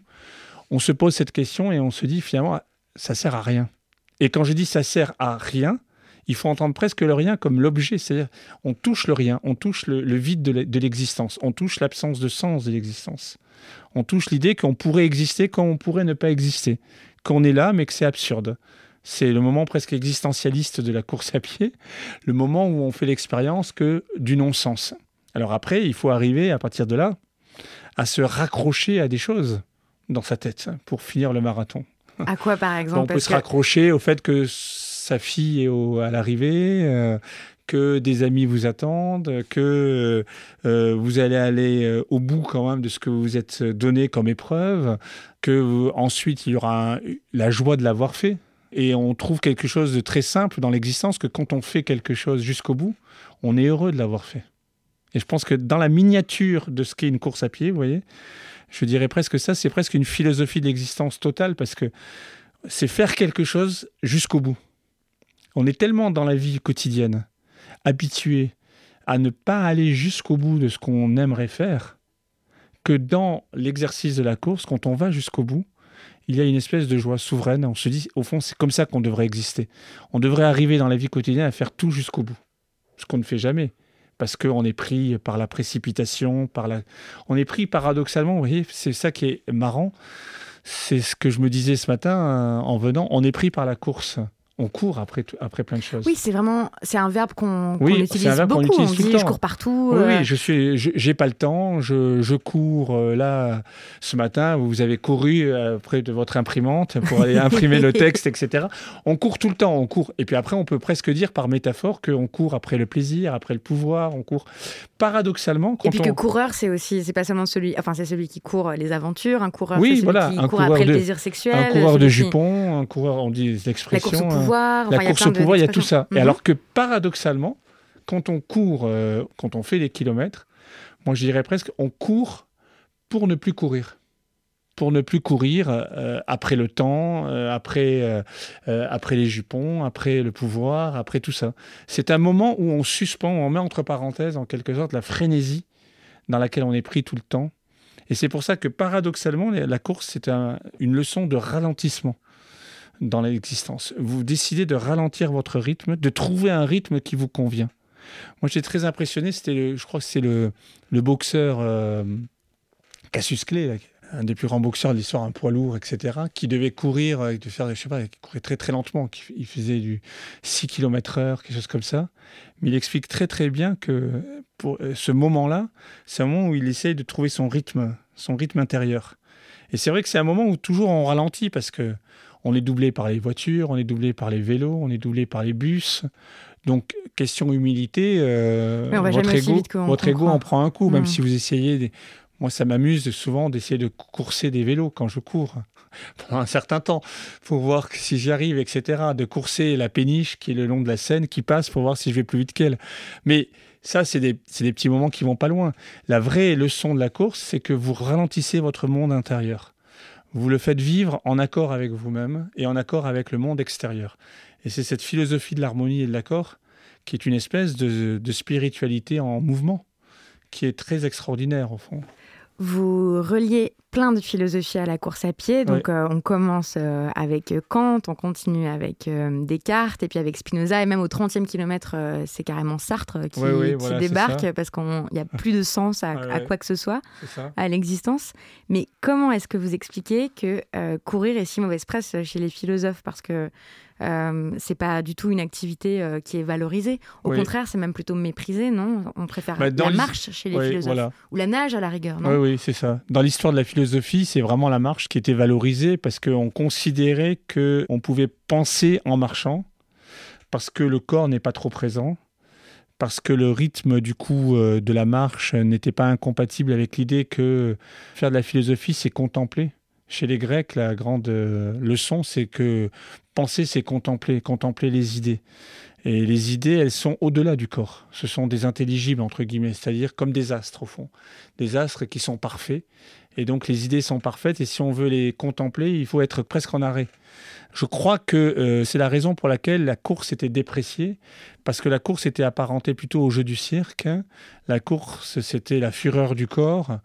[SPEAKER 9] on se pose cette question et on se dit finalement, ça sert à rien. Et quand je dis ça sert à rien, il faut entendre presque le rien comme l'objet, c'est-à-dire on touche le rien, on touche le, vide de l'existence, on touche l'absence de sens de l'existence, on touche l'idée qu'on pourrait exister quand on pourrait ne pas exister, qu'on est là mais que c'est absurde. C'est le moment presque existentialiste de la course à pied, le moment où on fait l'expérience que du non-sens. Alors après, il faut arriver à partir de là à se raccrocher à des choses dans sa tête pour finir le marathon.
[SPEAKER 8] À quoi par exemple On
[SPEAKER 9] peut se raccrocher au fait que sa fille est à l'arrivée, euh, que des amis vous attendent, que euh, vous allez aller euh, au bout quand même de ce que vous êtes donné comme épreuve, que ensuite il y aura la joie de l'avoir fait. Et on trouve quelque chose de très simple dans l'existence que quand on fait quelque chose jusqu'au bout, on est heureux de l'avoir fait. Et je pense que dans la miniature de ce qu'est une course à pied, vous voyez, je dirais presque ça, c'est presque une philosophie de l'existence totale parce que c'est faire quelque chose jusqu'au bout. On est tellement dans la vie quotidienne habitué à ne pas aller jusqu'au bout de ce qu'on aimerait faire que dans l'exercice de la course, quand on va jusqu'au bout, il y a une espèce de joie souveraine. On se dit, au fond, c'est comme ça qu'on devrait exister. On devrait arriver dans la vie quotidienne à faire tout jusqu'au bout, ce qu'on ne fait jamais parce qu'on est pris par la précipitation, par la... on est pris paradoxalement, vous voyez, c'est ça qui est marrant, c'est ce que je me disais ce matin euh, en venant, on est pris par la course on court après, après plein de choses.
[SPEAKER 8] Oui, c'est vraiment c'est un verbe qu'on utilise beaucoup. On, utilise dit je cours partout.
[SPEAKER 9] Oui, euh. je suis, j'ai pas le temps. Je, je cours euh, là ce matin. Vous avez couru euh, près de votre imprimante pour aller imprimer le texte, etc. On court tout le temps. On court. Et puis après, on peut presque dire par métaphore qu'on court après le plaisir, après le pouvoir. On court paradoxalement.
[SPEAKER 8] Quand Et puis que coureur, c'est aussi, c'est pas seulement celui, enfin c'est celui qui court les aventures. Un coureur, c'est celui qui court après le plaisir sexuel.
[SPEAKER 9] Un coureur de jupons, un coureur, on dit l'expression
[SPEAKER 8] la
[SPEAKER 9] course au pouvoir, il y a tout ça. Et mhm. alors que paradoxalement, quand on court, euh, quand on fait des kilomètres, Moi, je dirais presque, on court pour ne plus courir pour ne plus courir euh, après le temps, euh, après, euh, après les jupons, après le pouvoir, après tout ça. C'est un moment où on suspend, on met entre parenthèses en quelque sorte la frénésie dans laquelle on est pris tout le temps. Et c'est pour ça que paradoxalement, la course, c'est une leçon de ralentissement dans l'existence. Vous décidez de ralentir votre rythme, de trouver un rythme qui vous convient. Moi, j'étais très impressionné, c'était, je crois que c'est le, boxeur Cassius Clay, un des plus grands boxeurs de l'histoire, un poids lourd, etc., qui devait courir, euh, de faire, je sais pas, il courait très très lentement, il faisait du 6 km heure, quelque chose comme ça. Mais il explique très très bien que pour euh, ce moment-là, c'est un moment où il essaye de trouver son rythme, son rythme intérieur. Et c'est vrai que c'est un moment où toujours on ralentit parce que on est doublé par les voitures, on est doublé par les vélos, on est doublé par les bus. Donc, question humilité, euh, votre, ego, votre ego en prend un coup, même mmh. si vous essayez moi, ça m'amuse souvent d'essayer de courser des vélos quand je cours pendant un certain temps pour voir si j'y arrive, etc. De courser la péniche qui est le long de la Seine qui passe pour voir si je vais plus vite qu'elle. Mais ça, c'est des, des, petits moments qui vont pas loin. La vraie leçon de la course, c'est que vous ralentissez votre monde intérieur. Vous le faites vivre en accord avec vous-même et en accord avec le monde extérieur. Et c'est cette philosophie de l'harmonie et de l'accord qui est une espèce de, spiritualité en mouvement qui est très extraordinaire au fond.
[SPEAKER 8] Vous reliez plein de philosophies à la course à pied. Donc, euh, on commence euh, avec Kant, on continue avec euh, Descartes, et puis avec Spinoza, et même au 30e kilomètre, c'est carrément Sartre qui, débarque parce qu'il n'y a plus de sens à, à, quoi que ce soit, à l'existence. Mais comment est-ce que vous expliquez que courir est si mauvaise presse chez les philosophes? Parce que euh, c'est pas du tout une activité euh, qui est valorisée. Au contraire, c'est même plutôt méprisé, non? On préfère bah, la marche chez les philosophes ou la nage à la rigueur, non?
[SPEAKER 9] Oui, oui, c'est ça. Dans l'histoire de la philosophie, c'est vraiment la marche qui était valorisée parce qu'on considérait que on pouvait penser en marchant parce que le corps n'est pas trop présent parce que le rythme du coup euh, de la marche n'était pas incompatible avec l'idée que faire de la philosophie, c'est contempler. Chez les Grecs, la grande leçon, c'est que penser, c'est contempler, contempler les idées. Et les idées, elles sont au-delà du corps. Ce sont des intelligibles, entre guillemets, c'est-à-dire comme des astres, au fond. Des astres qui sont parfaits. Et donc, les idées sont parfaites. Et si on veut les contempler, il faut être presque en arrêt. Je crois que euh, c'est la raison pour laquelle la course était dépréciée, parce que la course était apparentée plutôt au jeu du cirque. Hein. La course, c'était la fureur du corps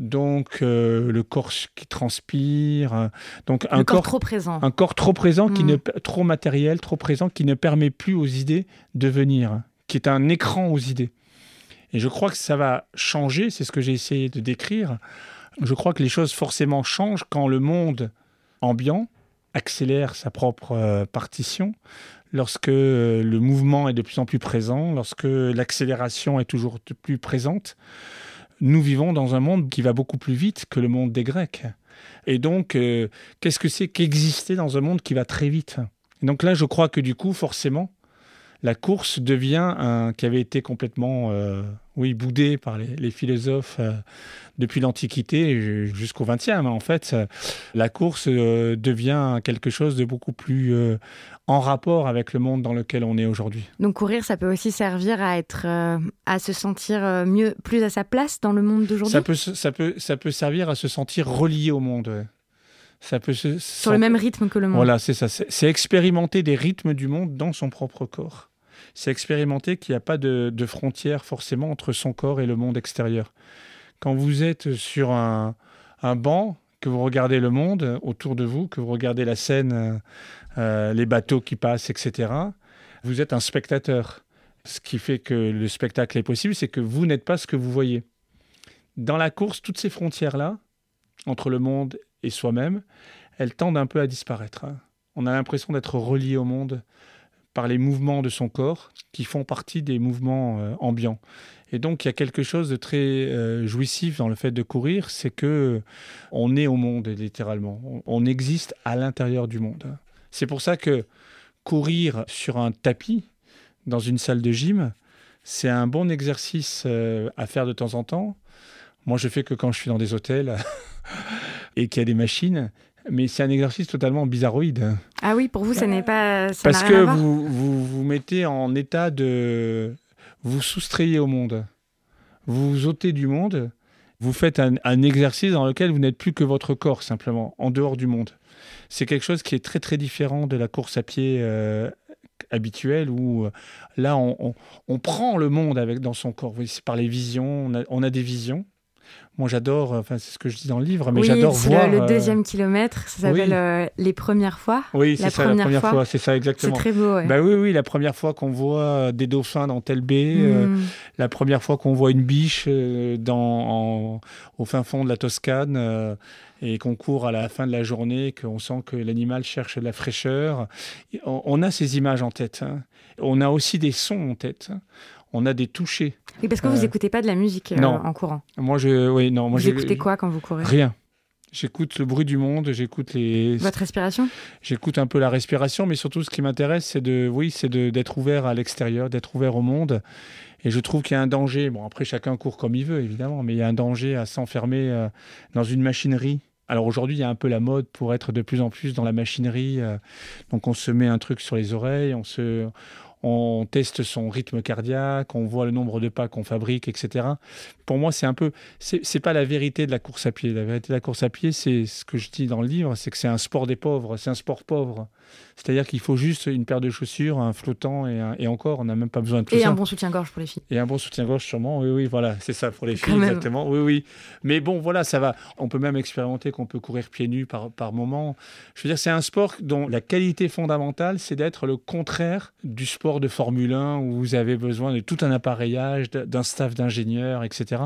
[SPEAKER 9] donc euh, le corps qui transpire, euh, donc
[SPEAKER 8] un corps, trop présent,
[SPEAKER 9] un corps trop présent qui ne trop matériel, trop présent qui ne permet plus aux idées de venir, qui est un écran aux idées. Et je crois que ça va changer, c'est ce que j'ai essayé de décrire. Je crois que les choses forcément changent quand le monde ambiant accélère sa propre euh, partition, lorsque le mouvement est de plus en plus présent, lorsque l'accélération est toujours plus présente nous vivons dans un monde qui va beaucoup plus vite que le monde des Grecs. Et donc, euh, qu'est-ce que c'est qu'exister dans un monde qui va très vite? Donc là, je crois que du coup, forcément, la course devient un qui avait été complètement euh, oui boudé par les, philosophes euh, depuis l'Antiquité jusqu'au XXe. En fait, la course devient quelque chose de beaucoup plus en rapport avec le monde dans lequel on est aujourd'hui.
[SPEAKER 8] Donc courir, ça peut aussi servir à être, euh, à se sentir euh, mieux, plus à sa place dans le monde d'aujourd'hui?
[SPEAKER 9] Ça peut, ça peut, ça peut servir à se sentir relié au monde. Ça peut se,
[SPEAKER 8] sur le même rythme que le monde.
[SPEAKER 9] Voilà, c'est ça. C'est expérimenter des rythmes du monde dans son propre corps. C'est expérimenter qu'il n'y a pas de, de frontière forcément entre son corps et le monde extérieur. Quand vous êtes sur un, banc, que vous regardez le monde autour de vous, que vous regardez la scène euh, les bateaux qui passent, etc. Vous êtes un spectateur. Ce qui fait que le spectacle est possible, c'est que vous n'êtes pas ce que vous voyez. Dans la course, toutes ces frontières-là, entre le monde et soi-même, elles tendent un peu à disparaître. On a l'impression d'être relié au monde par les mouvements de son corps qui font partie des mouvements euh, ambiants. Et donc il y a quelque chose de très euh, jouissif dans le fait de courir, c'est que on est au monde littéralement. on existe à l'intérieur du monde. C'est pour ça que courir sur un tapis dans une salle de gym, c'est un bon exercice euh, à faire de temps en temps. Moi, je fais que quand je suis dans des hôtels et qu'il y a des machines, mais c'est un exercice totalement bizarroïde.
[SPEAKER 8] Ah oui, pour vous, ce n'est pas.
[SPEAKER 9] Ça Parce que vous, vous vous mettez en état de. Vous soustrayez au monde. vous vous ôtez du monde, vous faites un, un exercice dans lequel vous n'êtes plus que votre corps simplement, en dehors du monde. C'est quelque chose qui est très très différent de la course à pied euh, habituelle où euh, là on, on- on prend le monde avec dans son corps. Oui, C'est par les visions, on a, on a des visions. Moi j'adore, enfin c'est ce que je dis dans le livre, mais
[SPEAKER 8] oui,
[SPEAKER 9] j'adore
[SPEAKER 8] c'est
[SPEAKER 9] voir.
[SPEAKER 8] le, le
[SPEAKER 9] euh,
[SPEAKER 8] deuxième kilomètre, ça s'appelle
[SPEAKER 9] oui.
[SPEAKER 8] euh, Les Premières fois.
[SPEAKER 9] Oui, c'est ça, la
[SPEAKER 8] première fois.
[SPEAKER 9] fois, c'est ça
[SPEAKER 8] C'est
[SPEAKER 9] exactement.
[SPEAKER 8] très beau, ouais.
[SPEAKER 9] Bah oui, oui, la première fois qu'on voit des dauphins dans telle baie, euh,
[SPEAKER 8] Mm.
[SPEAKER 9] la première fois qu'on voit une biche euh, dans, en- au fin fond de la Toscane euh, et qu'on court à la fin de la journée, qu'on sent que l'animal cherche de la fraîcheur. On, on a ces images en tête. hein. On a aussi des sons en tête. hein. On a des touchés.
[SPEAKER 8] Oui, parce que vous
[SPEAKER 9] Euh,
[SPEAKER 8] n'écoutez pas de la musique euh,
[SPEAKER 9] non.
[SPEAKER 8] en courant.
[SPEAKER 9] Moi, je, oui, non, moi,
[SPEAKER 8] vous écoutez quoi quand vous courez?
[SPEAKER 9] Rien. J'écoute le bruit du monde, j'écoute les,
[SPEAKER 8] Votre respiration?
[SPEAKER 9] J'écoute un peu la respiration, mais surtout ce qui m'intéresse, c'est de, oui, c'est de- d'être ouvert à l'extérieur, d'être ouvert au monde. Et je trouve qu'il y a un danger. Bon, après, chacun court comme il veut, évidemment, mais il y a un danger à s'enfermer euh, dans une machinerie. Alors aujourd'hui, il y a un peu la mode pour être de plus en plus dans la machinerie. euh, donc on se met un truc sur les oreilles, on se, on teste son rythme cardiaque, on voit le nombre de pas qu'on fabrique, etc. Pour moi, c'est un peu, c'est pas la vérité de la course à pied. La vérité de la course à pied, c'est ce que je dis dans le livre, c'est que c'est un sport des pauvres, c'est un sport pauvre. C'est-à-dire qu'il faut juste une paire de chaussures, un flottant et, un- et encore, on n'a même pas besoin de tout
[SPEAKER 8] Et
[SPEAKER 9] ça.
[SPEAKER 8] un bon soutien-gorge pour les filles.
[SPEAKER 9] Et un bon soutien-gorge, sûrement. Oui, oui, voilà, c'est ça pour les
[SPEAKER 8] Quand
[SPEAKER 9] filles,
[SPEAKER 8] même.
[SPEAKER 9] exactement. Oui, oui. Mais bon, voilà, ça va. On peut même expérimenter qu'on peut courir pieds nus par, par moment. Je veux dire, c'est un sport dont la qualité fondamentale, c'est d'être le contraire du sport de Formule 1 où vous avez besoin de tout un appareillage, d'un staff d'ingénieurs, etc.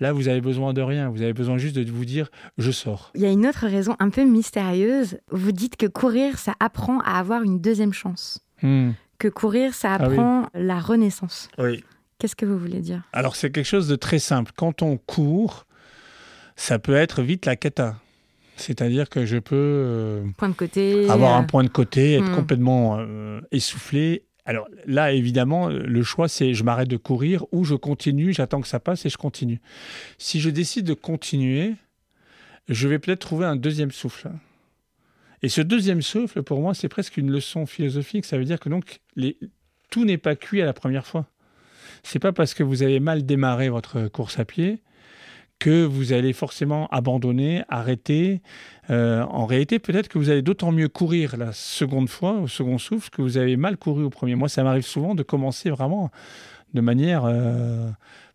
[SPEAKER 9] Là, vous avez besoin de rien. Vous avez besoin juste de vous dire, je sors.
[SPEAKER 8] Il y a une autre raison un peu mystérieuse. Vous dites que courir, ça apprend à avoir une deuxième chance.
[SPEAKER 9] Hmm.
[SPEAKER 8] Que courir, ça
[SPEAKER 9] Ah oui.
[SPEAKER 8] apprend la renaissance.
[SPEAKER 9] Oui.
[SPEAKER 8] Qu'est-ce que vous voulez dire?
[SPEAKER 9] Alors, c'est quelque chose de très simple. Quand on court, ça peut être vite la cata. C'est-à-dire que je peux euh,
[SPEAKER 8] Point de côté.
[SPEAKER 9] avoir
[SPEAKER 8] euh,
[SPEAKER 9] un point de côté, être
[SPEAKER 8] Hmm.
[SPEAKER 9] complètement euh, essoufflé. Alors là, évidemment, le choix, c'est je m'arrête de courir ou je continue, j'attends que ça passe et je continue. Si je décide de continuer, je vais peut-être trouver un deuxième souffle. Et ce deuxième souffle, pour moi, c'est presque une leçon philosophique. Ça veut dire que donc tout n'est pas cuit à la première fois. C'est pas parce que vous avez mal démarré votre course à pied que vous allez forcément abandonner, arrêter. Euh, en réalité, peut-être que vous allez d'autant mieux courir la seconde fois, au second souffle, que vous avez mal couru au premier. Moi, ça m'arrive souvent de commencer vraiment de manière euh,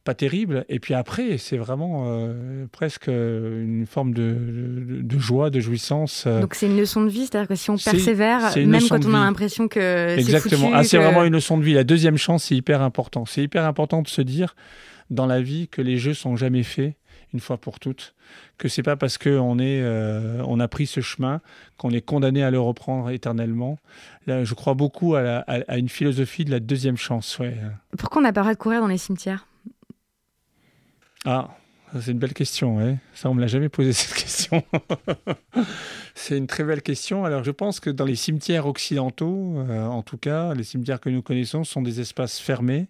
[SPEAKER 9] pas terrible, et puis après, c'est vraiment euh, presque une forme de, de- de joie, de jouissance. euh.
[SPEAKER 8] Donc c'est une leçon de vie, c'est-à-dire que si on
[SPEAKER 9] C'est-
[SPEAKER 8] persévère,
[SPEAKER 9] c'est
[SPEAKER 8] même quand on a l'impression que c'est
[SPEAKER 9] Exactement.
[SPEAKER 8] foutu,
[SPEAKER 9] Ah, c'est
[SPEAKER 8] que-
[SPEAKER 9] vraiment une leçon de vie. La deuxième chance, c'est hyper important. C'est hyper important de se dire dans la vie que les jeux sont jamais faits une fois pour toutes, que c'est pas parce qu'on est, euh, on a pris ce chemin qu'on est condamné à le reprendre éternellement. Là, je crois beaucoup à, la- à- à une philosophie de la deuxième chance. Ouais.
[SPEAKER 8] Pourquoi on n'a pas le droit de courir dans les cimetières?
[SPEAKER 9] Ah, c'est une belle question. ouais. Ça, on me l'a jamais posé cette question. c'est une très belle question. Alors, je pense que dans les cimetières occidentaux, euh, en tout cas, les cimetières que nous connaissons sont des espaces fermés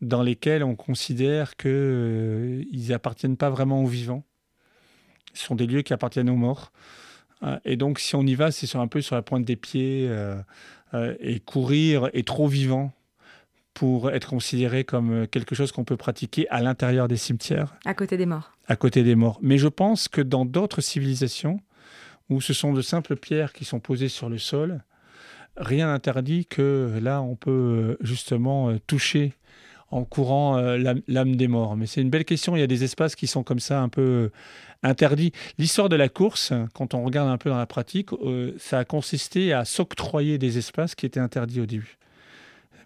[SPEAKER 9] dans lesquels on considère qu'ils ils appartiennent pas vraiment aux vivants. Ce sont des lieux qui appartiennent aux morts. Euh, et donc, si on y va, c'est un peu sur la pointe des pieds. euh, euh, et courir est trop vivant pour être considéré comme euh, quelque chose qu'on peut pratiquer à l'intérieur des cimetières,
[SPEAKER 8] à côté des morts
[SPEAKER 9] à côté des morts. Mais je pense que dans d'autres civilisations, où ce sont de simples pierres qui sont posées sur le sol, rien n'interdit que là, on peut euh, justement euh, toucher en courant euh, l'âme- des morts. Mais c'est une belle question. Il y a des espaces qui sont comme ça un peu interdits. L'histoire de la course, quand on regarde un peu dans la pratique, euh, ça a consisté à s'octroyer des espaces qui étaient interdits au début.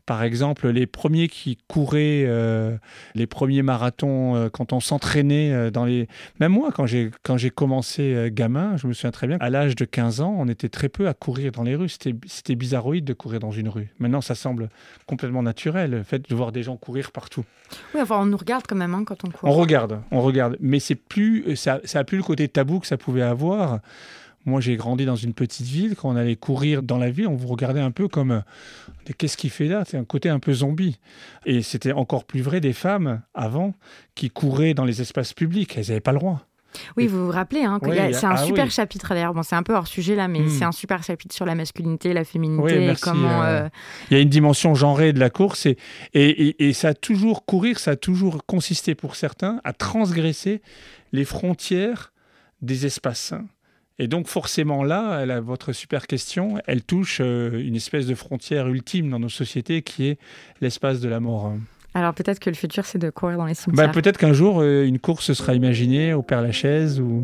[SPEAKER 9] Par exemple, les premiers qui couraient euh, les premiers marathons, euh, quand on s'entraînait euh, dans les... Même moi, quand j'ai, quand j'ai commencé gamin, je me souviens très bien, à l'âge de 15 ans, on était très peu à courir dans les rues. C'était, c'était bizarroïde de courir dans une rue. Maintenant, ça semble complètement naturel, le fait de voir des gens courir partout.
[SPEAKER 8] Oui, enfin, on nous regarde quand même hein, quand on court.
[SPEAKER 9] On regarde, on regarde. Mais c'est plus, ça, ça a plus le côté tabou que ça pouvait avoir. Moi, j'ai grandi dans une petite ville. Quand on allait courir dans la ville, on vous regardait un peu comme euh, qu'est-ce qu'il fait là? C'est un côté un peu zombie. Et c'était encore plus vrai des femmes avant qui couraient dans les espaces publics. Elles n'avaient pas le droit.
[SPEAKER 8] Oui, vous vous rappelez, hein, que
[SPEAKER 9] Oui,
[SPEAKER 8] c'est un
[SPEAKER 9] ah
[SPEAKER 8] super
[SPEAKER 9] oui.
[SPEAKER 8] chapitre d'ailleurs. Bon, c'est un peu hors sujet là, mais
[SPEAKER 9] Hmm.
[SPEAKER 8] c'est un super chapitre sur la masculinité, la féminité,
[SPEAKER 9] Oui,
[SPEAKER 8] et
[SPEAKER 9] merci,
[SPEAKER 8] comment.
[SPEAKER 9] euh,
[SPEAKER 8] euh,
[SPEAKER 9] Il y a une dimension genrée de la course et, et, et- et ça a toujours, courir, ça a toujours consisté pour certains à transgresser les frontières des espaces sains. Et donc forcément là, votre super question, elle touche euh, une espèce de frontière ultime dans nos sociétés qui est l'espace de la mort.
[SPEAKER 8] Alors peut-être que le futur, c'est de courir dans les
[SPEAKER 9] Bah,
[SPEAKER 8] cimetières.
[SPEAKER 9] peut-être qu'un jour euh, une course sera imaginée au Père Lachaise ou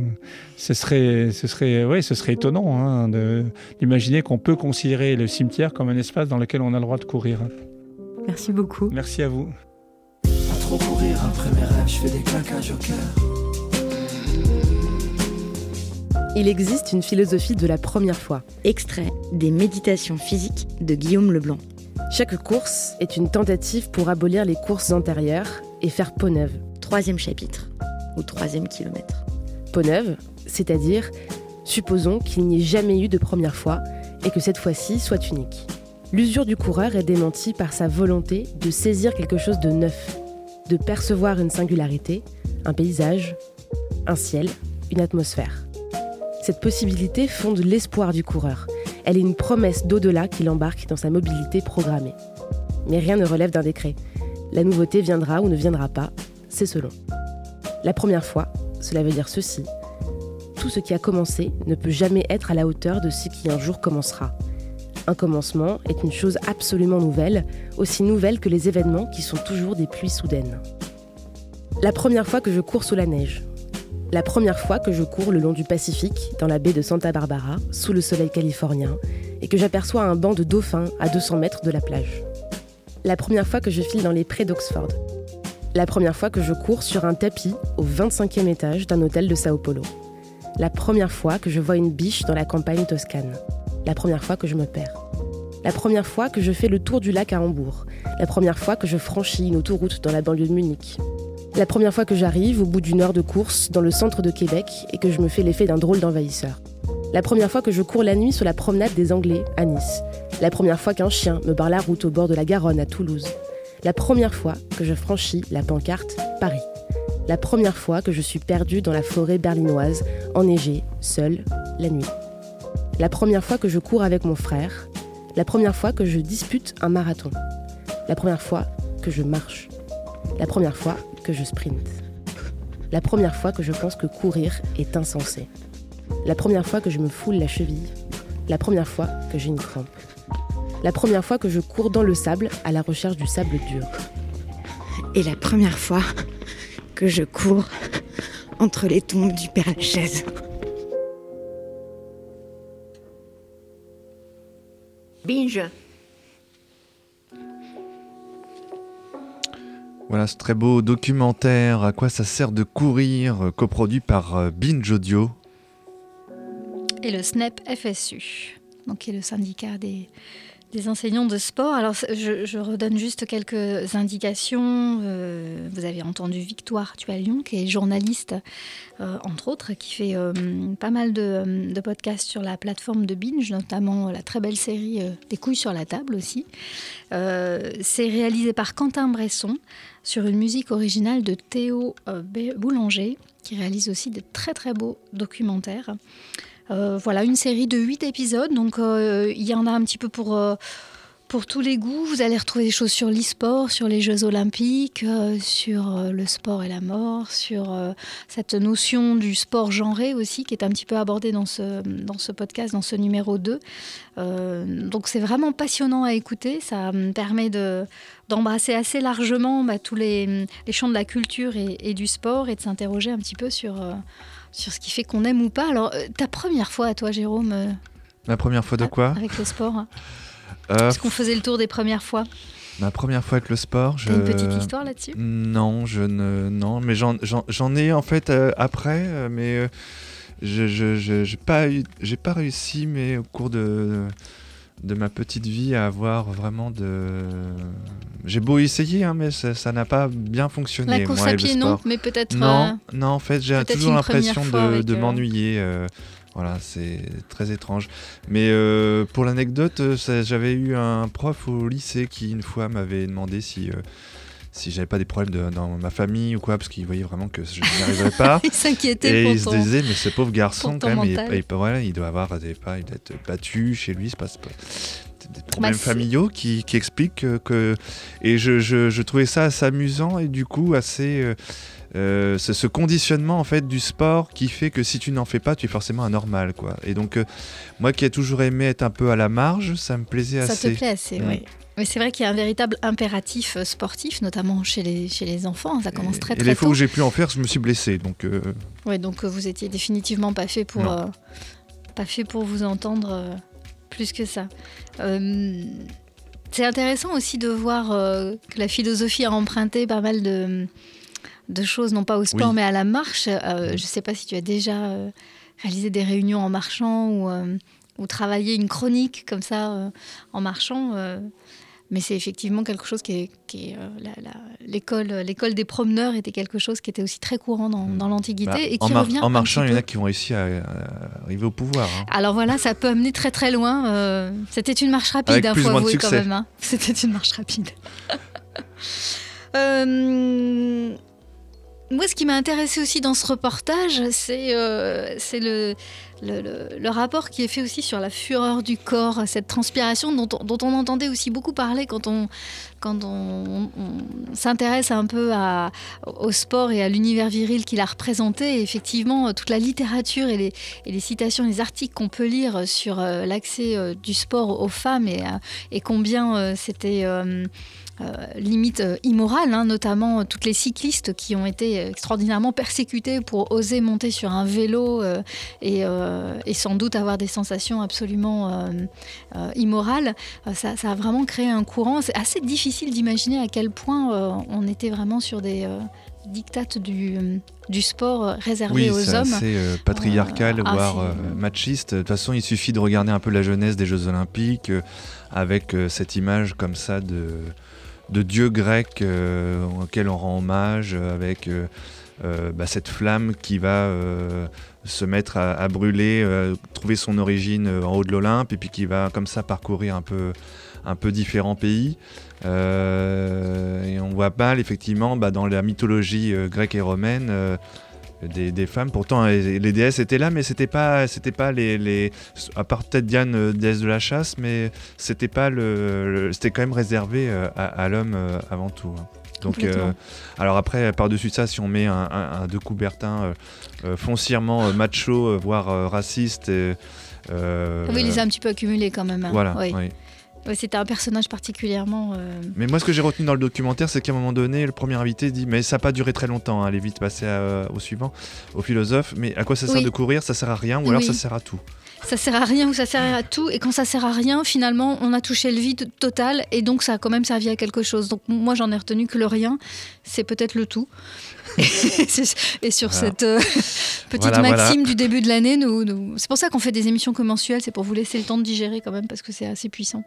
[SPEAKER 9] ce serait, ce serait, ouais, ce serait étonnant hein, de- d'imaginer qu'on peut considérer le cimetière comme un espace dans lequel on a le droit de courir.
[SPEAKER 8] Merci beaucoup.
[SPEAKER 9] Merci à vous.
[SPEAKER 10] Pas trop courir après mes rêves, je fais des claquages au cœur.
[SPEAKER 11] Il existe une philosophie de la première fois.
[SPEAKER 6] Extrait des Méditations physiques de Guillaume Leblanc.
[SPEAKER 11] Chaque course est une tentative pour abolir les courses antérieures et faire peau neuve.
[SPEAKER 6] Troisième chapitre, ou troisième kilomètre.
[SPEAKER 11] Peau neuve, c'est-à-dire, supposons qu'il n'y ait jamais eu de première fois et que cette fois-ci soit unique. L'usure du coureur est démentie par sa volonté de saisir quelque chose de neuf, de percevoir une singularité, un paysage, un ciel, une atmosphère. Cette possibilité fonde l'espoir du coureur. Elle est une promesse d'au-delà qu'il embarque dans sa mobilité programmée. Mais rien ne relève d'un décret. La nouveauté viendra ou ne viendra pas, c'est selon. La première fois, cela veut dire ceci. Tout ce qui a commencé ne peut jamais être à la hauteur de ce qui un jour commencera. Un commencement est une chose absolument nouvelle, aussi nouvelle que les événements qui sont toujours des pluies soudaines. La première fois que je cours sous la neige. La première fois que je cours le long du Pacifique, dans la baie de Santa Barbara, sous le soleil californien, et que j'aperçois un banc de dauphins à 200 mètres de la plage. La première fois que je file dans les prés d'Oxford. La première fois que je cours sur un tapis au 25e étage d'un hôtel de Sao Paulo. La première fois que je vois une biche dans la campagne toscane. La première fois que je me perds. La première fois que je fais le tour du lac à Hambourg. La première fois que je franchis une autoroute dans la banlieue de Munich. La première fois que j'arrive au bout d'une heure de course dans le centre de Québec et que je me fais l'effet d'un drôle d'envahisseur. La première fois que je cours la nuit sur la promenade des Anglais à Nice. La première fois qu'un chien me barre la route au bord de la Garonne à Toulouse. La première fois que je franchis la pancarte Paris. La première fois que je suis perdue dans la forêt berlinoise, enneigée, seule, la nuit. La première fois que je cours avec mon frère. La première fois que je dispute un marathon. La première fois que je marche. La première fois que je sprinte. La première fois que je pense que courir est insensé. La première fois que je me foule la cheville. La première fois que j'ai une crampe. La première fois que je cours dans le sable à la recherche du sable dur.
[SPEAKER 6] Et la première fois que je cours entre les tombes du Père Lachaise.
[SPEAKER 5] Binge.
[SPEAKER 4] Voilà ce très beau documentaire À quoi ça sert de courir, euh, coproduit par euh, Binge Audio.
[SPEAKER 3] Et le SNEP FSU, donc qui est le syndicat des, des enseignants de sport. Alors, je, redonne juste quelques indications. Euh, vous avez entendu Victoire Tualion, qui est journaliste, euh, entre autres, qui fait euh, pas mal de, de podcasts sur la plateforme de Binge, notamment la très belle série Des couilles sur la table aussi. C'est réalisé par Quentin Bresson sur une musique originale de Théo Boulanger, qui réalise aussi de très très beaux documentaires. Euh, voilà, une série de 8 épisodes, donc euh, il y en a un petit peu pour, euh, pour tous les goûts. Vous allez retrouver des choses sur l'e-sport, sur les Jeux olympiques, sur le sport et la mort, sur cette notion du sport genré aussi, qui est un petit peu abordée dans ce, dans ce podcast, dans ce numéro 2. Euh, donc c'est vraiment passionnant à écouter, ça me permet de, d'embrasser assez largement bah, tous les, champs de la culture et du sport et de s'interroger un petit peu sur... sur ce qui fait qu'on aime ou pas. Alors, euh, ta première fois à toi, Jérôme, euh,
[SPEAKER 4] La première fois de quoi
[SPEAKER 3] avec le sport hein.
[SPEAKER 4] Euh,
[SPEAKER 3] Est-ce qu'on faisait le tour des premières fois.
[SPEAKER 4] Ma première fois avec le sport, je...
[SPEAKER 3] Une petite histoire là-dessus?
[SPEAKER 4] Non, je ne... Non, mais j'en- ai en fait euh, après, mais euh, je je- je- j'ai pas, eu- pas réussi, mais au cours de, de ma petite vie, à avoir vraiment de... J'ai beau essayer, hein, mais ça n'a pas bien fonctionné.
[SPEAKER 3] La course
[SPEAKER 4] moi,
[SPEAKER 3] à pied, non, mais peut-être,
[SPEAKER 4] Non,
[SPEAKER 3] euh,
[SPEAKER 4] non, en fait, j'ai toujours l'impression de,
[SPEAKER 3] euh,
[SPEAKER 4] m'ennuyer. euh, voilà, c'est très étrange. Mais pour l'anecdote, j'avais eu un prof au lycée qui, une fois, m'avait demandé si, si j'avais pas des problèmes de- dans ma famille ou quoi, parce qu'il voyait vraiment que je n'y arriverais pas.
[SPEAKER 3] Il s'inquiétait
[SPEAKER 4] Et
[SPEAKER 3] pour
[SPEAKER 4] il se disait, mais ce pauvre garçon, quand même, il, il voilà, il doit avoir des pas, il doit être battu chez lui, c'est pas, c'est pas- c'est des problèmes
[SPEAKER 3] Bah, c'est-
[SPEAKER 4] familiaux qui, qui expliquent que, que- et je, je- je trouvais ça assez amusant et du coup assez euh, euh, ce, ce conditionnement en fait du sport qui fait que si tu n'en fais pas, tu es forcément anormal quoi. Et donc euh, moi qui ai toujours aimé être un peu à la marge, ça me plaisait
[SPEAKER 3] Ça
[SPEAKER 4] assez.
[SPEAKER 3] te plaît assez,
[SPEAKER 4] Mm.
[SPEAKER 3] oui. Mais c'est vrai qu'il y a un véritable impératif euh, sportif, notamment chez les, chez les enfants. Ça commence très
[SPEAKER 4] Et
[SPEAKER 3] très
[SPEAKER 4] les fois
[SPEAKER 3] tôt.
[SPEAKER 4] où j'ai pu en faire, je me suis blessé donc. euh,
[SPEAKER 3] Ouais, donc euh, vous étiez définitivement pas fait pour, euh, pas fait pour vous entendre euh, plus que ça. C'est intéressant aussi de voir que la philosophie a emprunté pas mal de, de choses, non pas au sport
[SPEAKER 4] Oui.
[SPEAKER 3] mais à la marche. Je ne sais pas si tu as déjà réalisé des réunions en marchant ou, ou travaillé une chronique comme ça euh, en marchant. euh, mais c'est effectivement quelque chose qui est, qui est, euh, l'école, l'école des promeneurs était quelque chose qui était aussi très courant dans, dans l'Antiquité
[SPEAKER 4] bah,
[SPEAKER 3] et
[SPEAKER 4] en,
[SPEAKER 3] qui
[SPEAKER 4] mar-
[SPEAKER 3] revient
[SPEAKER 4] en marchant, il y en a qui ont réussi à, à arriver au pouvoir. hein.
[SPEAKER 3] Alors voilà, ça peut amener très très loin. euh, C'était une marche rapide, faut
[SPEAKER 4] moins de
[SPEAKER 3] avouer quand même. hein. C'était une marche rapide. Euh, moi, ce qui m'a intéressé aussi dans ce reportage, c'est c'est le, le, rapport qui est fait aussi sur la fureur du corps, cette transpiration dont on, dont on entendait aussi beaucoup parler quand on, quand on, s'intéresse un peu au sport et à l'univers viril qu'il a représenté. Effectivement, euh, toute la littérature et les, citations, les articles qu'on peut lire sur euh, l'accès euh, du sport aux femmes et, combien c'était limite euh, immoral, hein, notamment euh, toutes les cyclistes qui ont été extraordinairement persécutés pour oser monter sur un vélo et, sans doute avoir des sensations absolument immorales. Ça, a vraiment créé un courant. Assez difficile d'imaginer à quel point euh, on était vraiment sur des euh, dictates du, du sport euh, réservés
[SPEAKER 4] Oui,
[SPEAKER 3] aux
[SPEAKER 4] c'est
[SPEAKER 3] hommes.
[SPEAKER 4] assez euh, patriarcal,
[SPEAKER 3] ah,
[SPEAKER 4] voire
[SPEAKER 3] c'est-
[SPEAKER 4] euh, machiste. De toute façon, il suffit de regarder un peu la jeunesse des Jeux Olympiques euh, avec euh, cette image comme ça de, de dieu grec euh, auquel on rend hommage, euh, avec euh, euh, bah, cette flamme qui va euh, se mettre à, à brûler, euh, trouver son origine euh, en haut de l'Olympe, et puis qui va comme ça parcourir un peu, un peu différents pays. Euh, et on voit mal, effectivement, bah, dans la mythologie euh, grecque et romaine, euh, des, des femmes. Pourtant, les, les déesses étaient là, mais c'était pas, c'était pas les, les, à part peut-être Diane, euh, déesse de la chasse, mais c'était pas le, le- c'était quand même réservé euh, à, à l'homme euh, avant tout. hein. Donc, alors après, par-dessus ça, si on met un, un, un De Coubertin foncièrement macho, voire raciste,
[SPEAKER 3] oui, il les a un petit peu accumulés quand même. hein.
[SPEAKER 4] Voilà.
[SPEAKER 3] Oui.
[SPEAKER 4] oui.
[SPEAKER 3] Ouais, C'était un personnage particulièrement. euh,
[SPEAKER 4] Mais moi, ce que j'ai retenu dans le documentaire, c'est qu'à un moment donné, le premier invité dit Mais ça n'a pas duré très longtemps, hein, elle est vite passée à- au suivant, au philosophe. Mais à quoi ça sert
[SPEAKER 3] Oui.
[SPEAKER 4] de courir? Ça sert à rien, ou alors
[SPEAKER 3] Oui.
[SPEAKER 4] ça sert à tout.
[SPEAKER 3] Ça sert à rien ou ça sert à tout. Et quand ça sert à rien, finalement, on a touché le vide total. Et donc, ça a quand même servi à quelque chose. Donc, moi, j'en ai retenu que le rien, c'est peut-être le tout. et, sur
[SPEAKER 4] Voilà.
[SPEAKER 3] cette euh, petite
[SPEAKER 4] Voilà, voilà.
[SPEAKER 3] maxime du début de l'année, nous, nous- c'est pour ça qu'on fait des émissions que mensuelles. C'est pour vous laisser le temps de digérer quand même, parce que c'est assez puissant.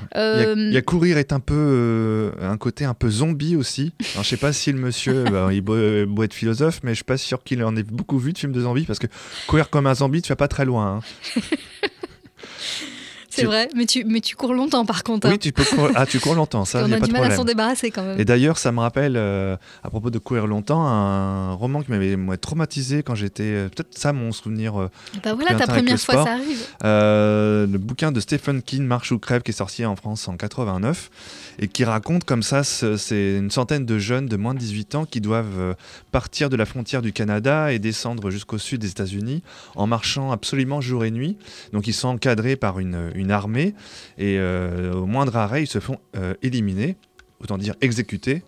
[SPEAKER 4] Il y, a,
[SPEAKER 3] Euh,
[SPEAKER 4] il y a courir est un peu euh, un côté un peu zombie aussi. Alors, je sais pas si le monsieur, bah, il beau, beau être philosophe, mais je suis pas sûr qu'il en ait beaucoup vu de films de zombies parce que courir comme un zombie, tu vas pas très loin. hein.
[SPEAKER 3] C'est
[SPEAKER 4] tu-
[SPEAKER 3] vrai, mais tu, mais tu cours longtemps par contre.
[SPEAKER 4] Oui,
[SPEAKER 3] hein.
[SPEAKER 4] tu peux courir. Ah, tu cours longtemps, ça,
[SPEAKER 3] on
[SPEAKER 4] a
[SPEAKER 3] a
[SPEAKER 4] pas
[SPEAKER 3] du mal à
[SPEAKER 4] problème.
[SPEAKER 3] s'en débarrasser quand même.
[SPEAKER 4] Et d'ailleurs, ça me rappelle, euh, à propos de courir longtemps, un roman qui m'avait traumatisé quand j'étais. euh, Peut-être ça, mon souvenir. euh,
[SPEAKER 3] Bah voilà, ta première fois,
[SPEAKER 4] sport.
[SPEAKER 3] ça arrive.
[SPEAKER 4] Euh, le bouquin de Stephen King, Marche ou crève, qui est sorti en France en 89, et qui raconte comme ça, ce- c'est une centaine de jeunes de moins de 18 ans qui doivent euh, partir de la frontière du Canada et descendre jusqu'au sud des États-Unis en marchant absolument jour et nuit. Donc ils sont encadrés par une, une armée, et euh, au moindre arrêt, ils se font euh, éliminer autant dire exécutés.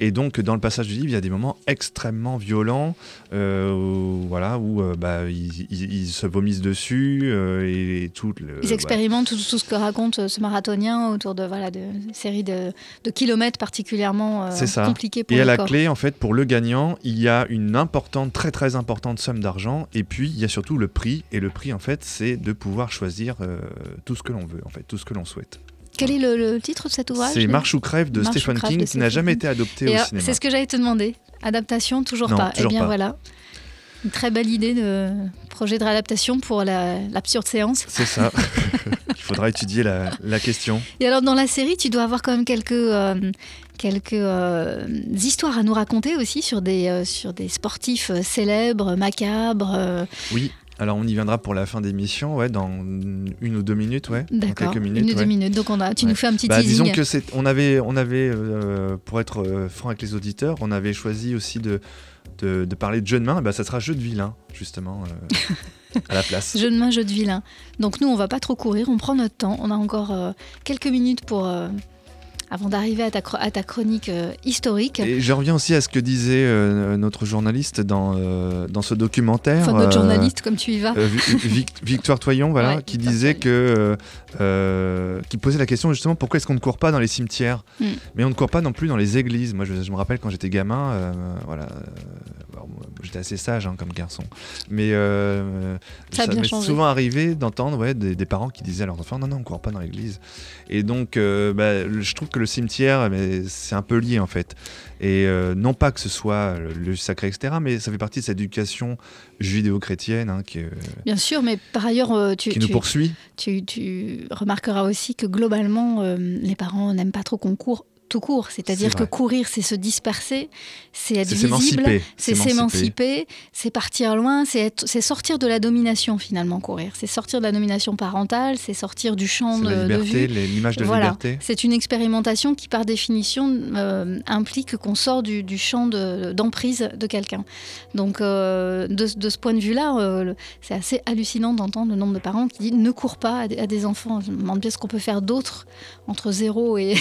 [SPEAKER 4] Et donc, dans le passage du livre, il y a des moments extrêmement violents, euh, où, voilà, où euh, bah, ils, ils- ils se vomissent dessus euh, et, tout. Le,
[SPEAKER 3] Ils expérimentent tout, tout ce que raconte ce marathonien autour de voilà de séries de, de kilomètres particulièrement
[SPEAKER 4] ça.
[SPEAKER 3] compliqués pour
[SPEAKER 4] Et à la
[SPEAKER 3] corps.
[SPEAKER 4] clé, en fait, pour le gagnant, il y a une importante, très très importante somme d'argent. Et puis, il y a surtout le prix. Et le prix, en fait, c'est de pouvoir choisir tout ce que l'on veut, en fait, tout ce que l'on souhaite.
[SPEAKER 3] Quel est le, le titre de cet ouvrage
[SPEAKER 4] C'est Marche ou crève de
[SPEAKER 3] Marche
[SPEAKER 4] Stephen King,
[SPEAKER 3] de
[SPEAKER 4] qui n'a jamais été adopté
[SPEAKER 3] Et
[SPEAKER 4] au cinéma.
[SPEAKER 3] C'est ce que j'allais te demander. Adaptation, toujours
[SPEAKER 4] Non,
[SPEAKER 3] pas.
[SPEAKER 4] toujours
[SPEAKER 3] eh bien
[SPEAKER 4] pas.
[SPEAKER 3] voilà. Une très belle idée de projet de réadaptation pour la- l'absurde séance.
[SPEAKER 4] C'est ça. il faudra étudier la, la, question.
[SPEAKER 3] Et alors, dans la série, tu dois avoir quand même quelques, euh, quelques euh, histoires à nous raconter aussi sur des, euh, sur des sportifs célèbres, macabres.
[SPEAKER 4] Oui. Alors on y viendra pour la fin d'émission, ouais, dans une ou deux minutes, ouais.
[SPEAKER 3] D'accord. Une ou deux minutes. Donc on a, tu nous fais un petit
[SPEAKER 4] bah,
[SPEAKER 3] teasing.
[SPEAKER 4] Disons que c'est, on avait, on avait, pour être franc avec les auditeurs, on avait choisi aussi de, de, parler de jeu de main. Bah, ça sera jeu de vilain, justement. à la place.
[SPEAKER 3] Jeu de main, jeu de vilain. Donc nous, on va pas trop courir, on prend notre temps. On a encore euh, quelques minutes pour euh, avant d'arriver à ta, à ta chronique euh, historique.
[SPEAKER 4] Et je reviens aussi à ce que disait notre journaliste dans, dans ce documentaire.
[SPEAKER 3] Enfin, notre journaliste, comme tu y vas.
[SPEAKER 4] Victoire Toyon, voilà, qui disait que. qui posait la question justement pourquoi est-ce qu'on ne court pas dans les cimetières? Hmm. Mais on ne court pas non plus dans les églises. Moi, je, je me rappelle quand j'étais gamin, voilà j'étais assez sage hein, comme garçon. Mais euh,
[SPEAKER 3] ça, m'est
[SPEAKER 4] souvent arrivé d'entendre ouais, des, parents qui disaient à leurs enfants non, non, on ne court pas dans l'église. Et donc, euh, bah, je trouve que le cimetière, c'est un peu lié en fait. Et euh, non pas que ce soit le sacré, etc., mais ça fait partie de cette éducation judéo-chrétienne hein, qui,
[SPEAKER 3] Bien sûr, mais par ailleurs, tu,
[SPEAKER 4] qui nous poursuit.
[SPEAKER 3] Tu, tu, remarqueras aussi que globalement, les parents n'aiment pas trop qu'on court tout court. C'est-à-dire que courir, c'est se disperser, c'est être visible, c'est s'émanciper, c'est partir loin, c'est sortir de la domination finalement, courir. C'est sortir de la domination parentale, c'est sortir du champ de,
[SPEAKER 4] la liberté, l'image de voilà. liberté.
[SPEAKER 3] C'est une expérimentation qui, par définition, euh, implique qu'on sort du, champ d'emprise de, quelqu'un. Donc, euh, de, ce point de vue-là, euh, c'est assez hallucinant d'entendre le nombre de parents qui disent ne cours pas à, des enfants. Je me demande bien ce qu'on peut faire d'autre entre 0 et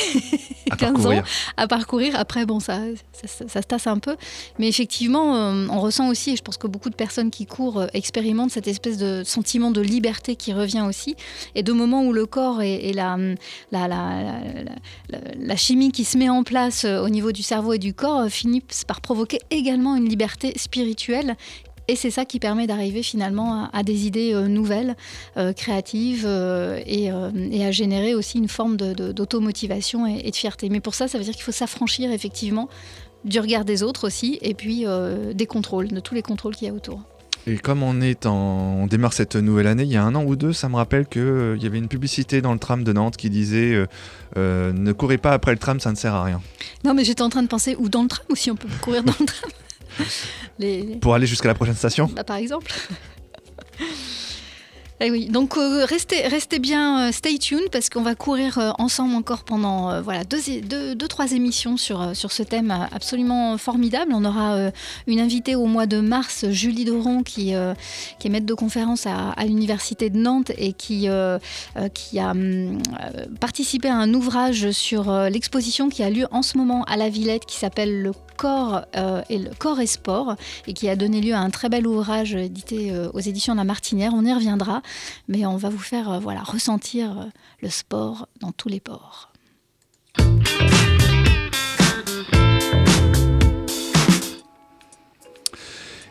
[SPEAKER 3] 15 à parcourir. Après, bon, ça, ça, se tasse un peu. Mais effectivement, euh, on ressent aussi, et je pense que beaucoup de personnes qui courent euh, expérimentent cette espèce de sentiment de liberté qui revient aussi. Et de moments où le corps et, la, la, la, la, chimie qui se met en place euh, au niveau du cerveau et du corps finissent par provoquer également une liberté spirituelle et c'est ça qui permet d'arriver finalement à, des idées euh, nouvelles, euh, créatives euh, et, à générer aussi une forme d'automotivation et, de fierté. Mais pour ça, ça veut dire qu'il faut s'affranchir effectivement du regard des autres aussi et puis des contrôles, de tous les contrôles qu'il y a autour.
[SPEAKER 4] Et comme on, est en... on démarre cette nouvelle année, il y a un an ou deux, ça me rappelle qu'il il y avait une publicité dans le tram de Nantes qui disait Ne courez pas après le tram, ça ne sert à rien.
[SPEAKER 3] Non, mais j'étais en train de penser, ou dans le tram, ou si on peut courir dans le tram.
[SPEAKER 4] Pour aller jusqu'à la prochaine station
[SPEAKER 3] bah, Par exemple. Eh oui, donc euh, restez, restez bien, euh, stay tuned parce qu'on va courir euh, ensemble encore pendant voilà deux, deux, deux, trois émissions sur, sur ce thème absolument formidable. On aura une invitée au mois de mars, Julie Doron, qui, qui est maître de conférence à, à l'université de Nantes et qui, qui a hum, participé à un ouvrage sur l'exposition qui a lieu en ce moment à la Villette qui s'appelle Le corps, euh, et le corps et sport, et qui a donné lieu à un très bel ouvrage édité euh, aux éditions de la Martinière. On y reviendra, mais on va vous faire euh, voilà, ressentir le sport dans tous les ports.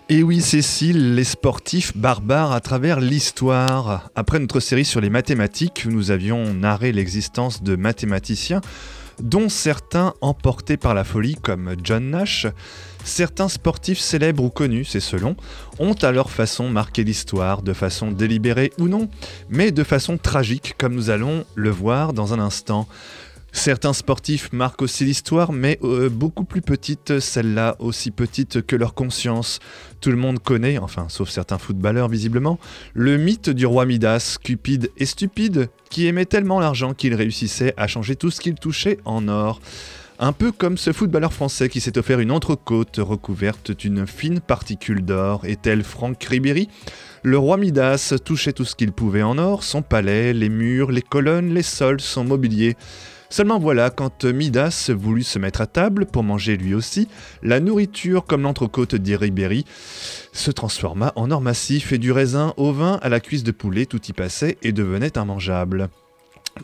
[SPEAKER 4] Et oui, Cécile, les sportifs barbares à travers l'histoire. Après notre série sur les mathématiques, nous avions narré l'existence de mathématiciens dont certains emportés par la folie comme John Nash, certains sportifs célèbres ou connus, c'est selon, ont à leur façon marqué l'histoire, de façon délibérée ou non, mais de façon tragique comme nous allons le voir dans un instant. Certains sportifs marquent aussi l'histoire, mais euh, beaucoup plus petite, celle-là aussi petite que leur conscience. Tout le monde connaît, enfin sauf certains footballeurs visiblement, le mythe du roi Midas, cupide et stupide, qui aimait tellement l'argent qu'il réussissait à changer tout ce qu'il touchait en or. Un peu comme ce footballeur français qui s'est offert une entrecôte recouverte d'une fine particule d'or, et tel Franck Ribéry, le roi Midas touchait tout ce qu'il pouvait en or, son palais, les murs, les colonnes, les sols, son mobilier. Seulement voilà, quand Midas voulut se mettre à table pour manger lui aussi, la nourriture, comme l'entrecôte d'Iribéry, se transforma en or massif et du raisin au vin à la cuisse de poulet, tout y passait et devenait immangeable.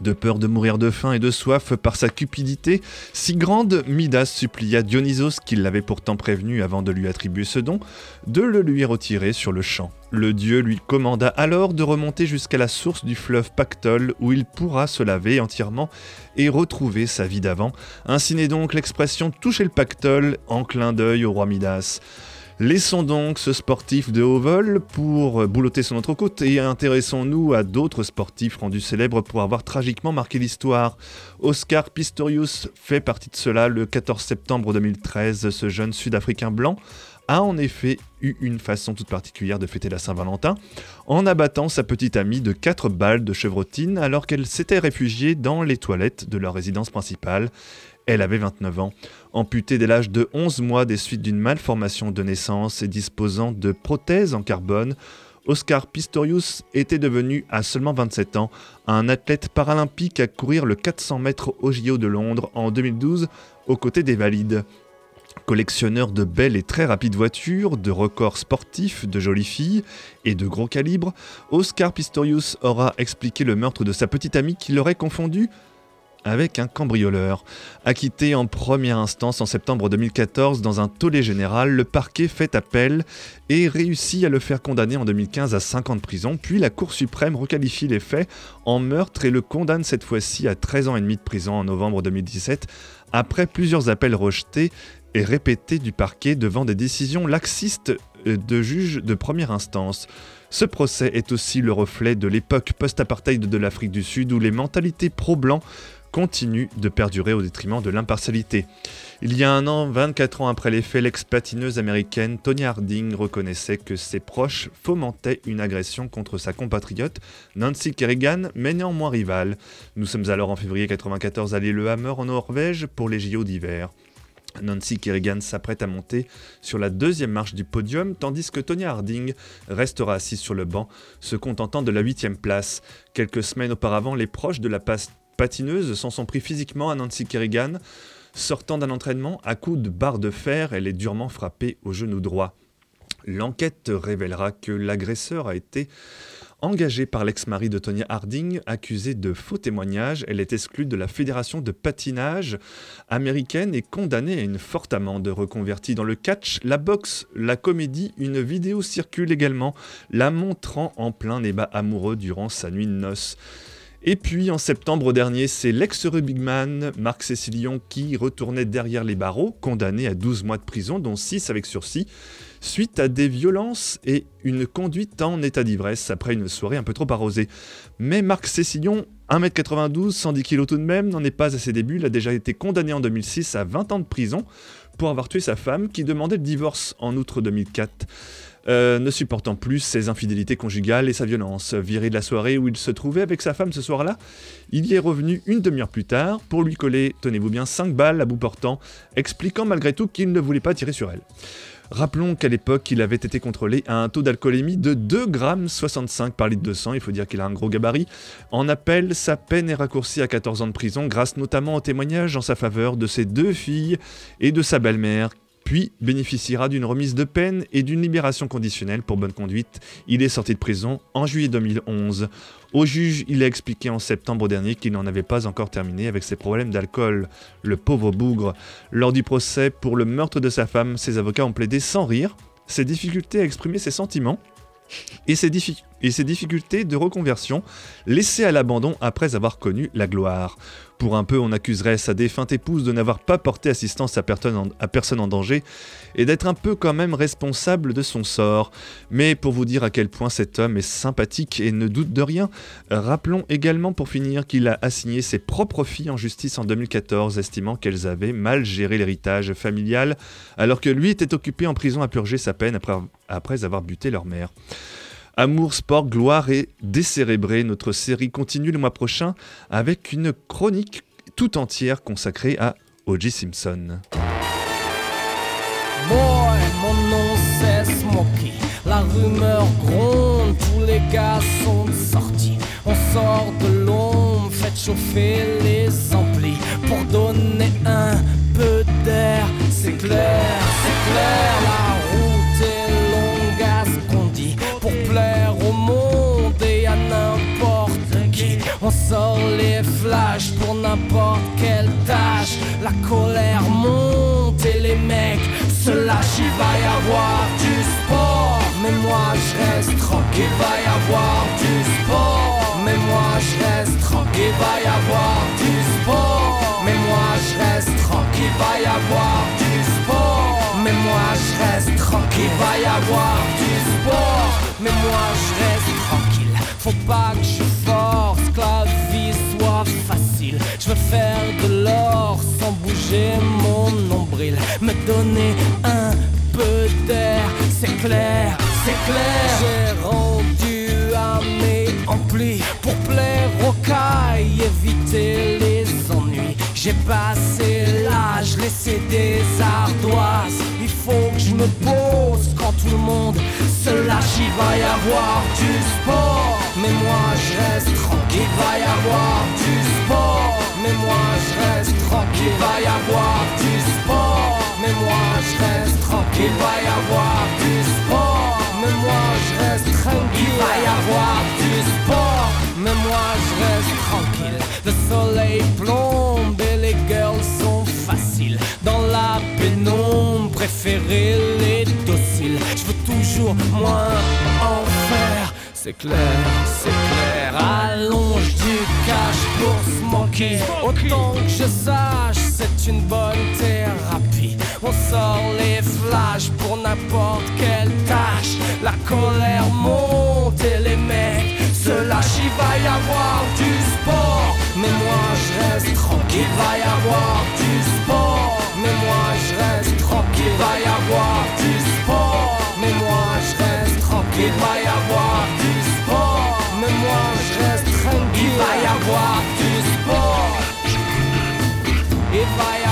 [SPEAKER 4] De peur de mourir de faim et de soif par sa cupidité si grande, Midas supplia Dionysos, qui l'avait pourtant prévenu avant de lui attribuer ce don, de le lui retirer sur le champ. Le dieu lui commanda alors de remonter jusqu'à la source du fleuve Pactole, où il pourra se laver entièrement et retrouver sa vie d'avant. Ainsi naît donc l'expression toucher le Pactole en clin d'œil au roi Midas. Laissons donc ce sportif de haut vol pour boulotter son entrecôte et intéressons-nous à d'autres sportifs rendus célèbres pour avoir tragiquement marqué l'histoire. Oscar Pistorius fait partie de cela. Le 14 septembre 2013, ce jeune Sud-Africain blanc a en effet eu une façon toute particulière de fêter la Saint-Valentin en abattant sa petite amie de 4 balles de chevrotine alors qu'elle s'était réfugiée dans les toilettes de leur résidence principale. Elle avait 29 ans. Amputée dès l'âge de 11 mois des suites d'une malformation de naissance et disposant de prothèses en carbone, Oscar Pistorius était devenu, à seulement 27 ans, un athlète paralympique à courir le 400 mètres au JO de Londres en 2012 aux côtés des valides. Collectionneur de belles et très rapides voitures, de records sportifs, de jolies filles et de gros calibres, Oscar Pistorius aura expliqué le meurtre de sa petite amie qu'il aurait confondu avec un cambrioleur. Acquitté en première instance en septembre 2014 dans un tollé général, le parquet fait appel et réussit à le faire condamner en 2015 à 5 ans de prison, puis la Cour suprême requalifie les faits en meurtre et le condamne cette fois-ci à 13 ans et demi de prison en novembre 2017, après plusieurs appels rejetés et répétés du parquet devant des décisions laxistes de juges de première instance. Ce procès est aussi le reflet de l'époque post-apartheid de l'Afrique du Sud où les mentalités pro-blancs continue de perdurer au détriment de l'impartialité. Il y a un an, 24 ans après les faits, l'ex-patineuse américaine Tonya Harding reconnaissait que ses proches fomentaient une agression contre sa compatriote Nancy Kerrigan, mais néanmoins rivale. Nous sommes alors en février 1994 à Lillehammer en Norvège pour les JO d'hiver. Nancy Kerrigan s'apprête à monter sur la deuxième marche du podium, tandis que Tonya Harding restera assise sur le banc, se contentant de la huitième place. Quelques semaines auparavant, les proches de la, patineuse s'en sont pris physiquement à Nancy Kerrigan. Sortant d'un entraînement, à coups de barre de fer, elle est durement frappée au genou droit. L'enquête révélera que l'agresseur a été engagé par l'ex-mari de Tonya Harding, accusé de faux témoignages. Elle est exclue de la fédération de patinage américaine et condamnée à une forte amende. Reconvertie dans le catch, la boxe, la comédie, une vidéo circule également, la montrant en plein débat amoureux durant sa nuit de noces. Et puis en septembre dernier, c'est l'ex-rugbyman Marc Cécilion qui retournait derrière les barreaux, condamné à 12 mois de prison, dont 6 avec sursis, suite à des violences et une conduite en état d'ivresse après une soirée un peu trop arrosée. Mais Marc Cécilion, 1m92, 110 kg tout de même, n'en est pas à ses débuts, il a déjà été condamné en 2006 à 20 ans de prison pour avoir tué sa femme qui demandait le divorce en outre 2004. Euh, ne supportant plus ses infidélités conjugales et sa violence. Viré de la soirée où il se trouvait avec sa femme ce soir-là, il y est revenu une demi-heure plus tard pour lui coller, tenez-vous bien, 5 balles à bout portant, expliquant malgré tout qu'il ne voulait pas tirer sur elle. Rappelons qu'à l'époque, il avait été contrôlé à un taux d'alcoolémie de 2,65 g par litre de sang, il faut dire qu'il a un gros gabarit. En appel, sa peine est raccourcie à 14 ans de prison grâce notamment au témoignage en sa faveur de ses deux filles et de sa belle-mère puis bénéficiera d'une remise de peine et d'une libération conditionnelle pour bonne conduite. Il est sorti de prison en juillet 2011. Au juge, il a expliqué en septembre dernier qu'il n'en avait pas encore terminé avec ses problèmes d'alcool. Le pauvre bougre. Lors du procès pour le meurtre de sa femme, ses avocats ont plaidé sans rire ses difficultés à exprimer ses sentiments et ses, et ses difficultés de reconversion laissées à l'abandon après avoir connu la gloire. Pour un peu, on accuserait sa défunte épouse de n'avoir pas porté assistance à personne, en, danger et d'être un peu quand même responsable de son sort. Mais pour vous dire à quel point cet homme est sympathique et ne doute de rien, rappelons également pour finir qu'il a assigné ses propres filles en justice en 2014, estimant qu'elles avaient mal géré l'héritage familial, alors que lui était occupé en prison à purger sa peine après avoir buté leur mère. Amour, sport, gloire et décérébré. Notre série continue le mois prochain avec une chronique tout entière consacrée à O.J. Simpson.
[SPEAKER 12] Boy, mon nom c'est Smokey. La rumeur gronde, tous les gars sont sortis. On sort de l'ombre, faites chauffer les amplis pour donner un peu d'air. C'est clair, c'est clair, la les flashs pour n'importe quelle tâche. La colère monte et les mecs se lâchent. Il va y avoir du sport, mais moi je reste tranquille. Va y avoir du sport, mais moi je reste tranquille. Va y avoir du sport, mais moi je reste tranquille. Va y avoir du sport, mais moi je reste tranquille. Il va y avoir du sport, mais moi je reste tranquille. Faut pas que je force, que la vie soit facile. Je veux faire de l'or sans bouger mon nombril. Me donner un peu d'air, c'est clair, c'est clair. J'ai rendu à mes amplis pour plaire aux cailles, éviter les ennuis. J'ai passé l'âge, laissé des ardoises. Il faut que je me pose quand tout le monde se. Il va y avoir du sport, mais moi je reste tranquille. Il va y avoir du sport, mais moi je reste tranquille. Il va y avoir du sport, mais moi je reste tranquille. Il va y avoir du sport, mais moi je reste tranquille. Il va y avoir du sport, mais moi je reste tranquille. Le soleil plombe et les girls sont faciles. Dans la pénombre, préférer les dociles toujours moins en faire. C'est clair, c'est clair. Allonge du cash pour se manquer. Autant que je sache, c'est une bonne thérapie. On sort les flashs pour n'importe quelle tâche. La colère monte et les mecs se lâchent. Il va y avoir du sport, mais moi je reste tranquille. Il va y avoir du sport, mais moi je reste tranquille. Il va y avoir du sport qu'il va y avoir du sport. Mais moi je reste tranquille. Il va y avoir du sport. Il va y avoir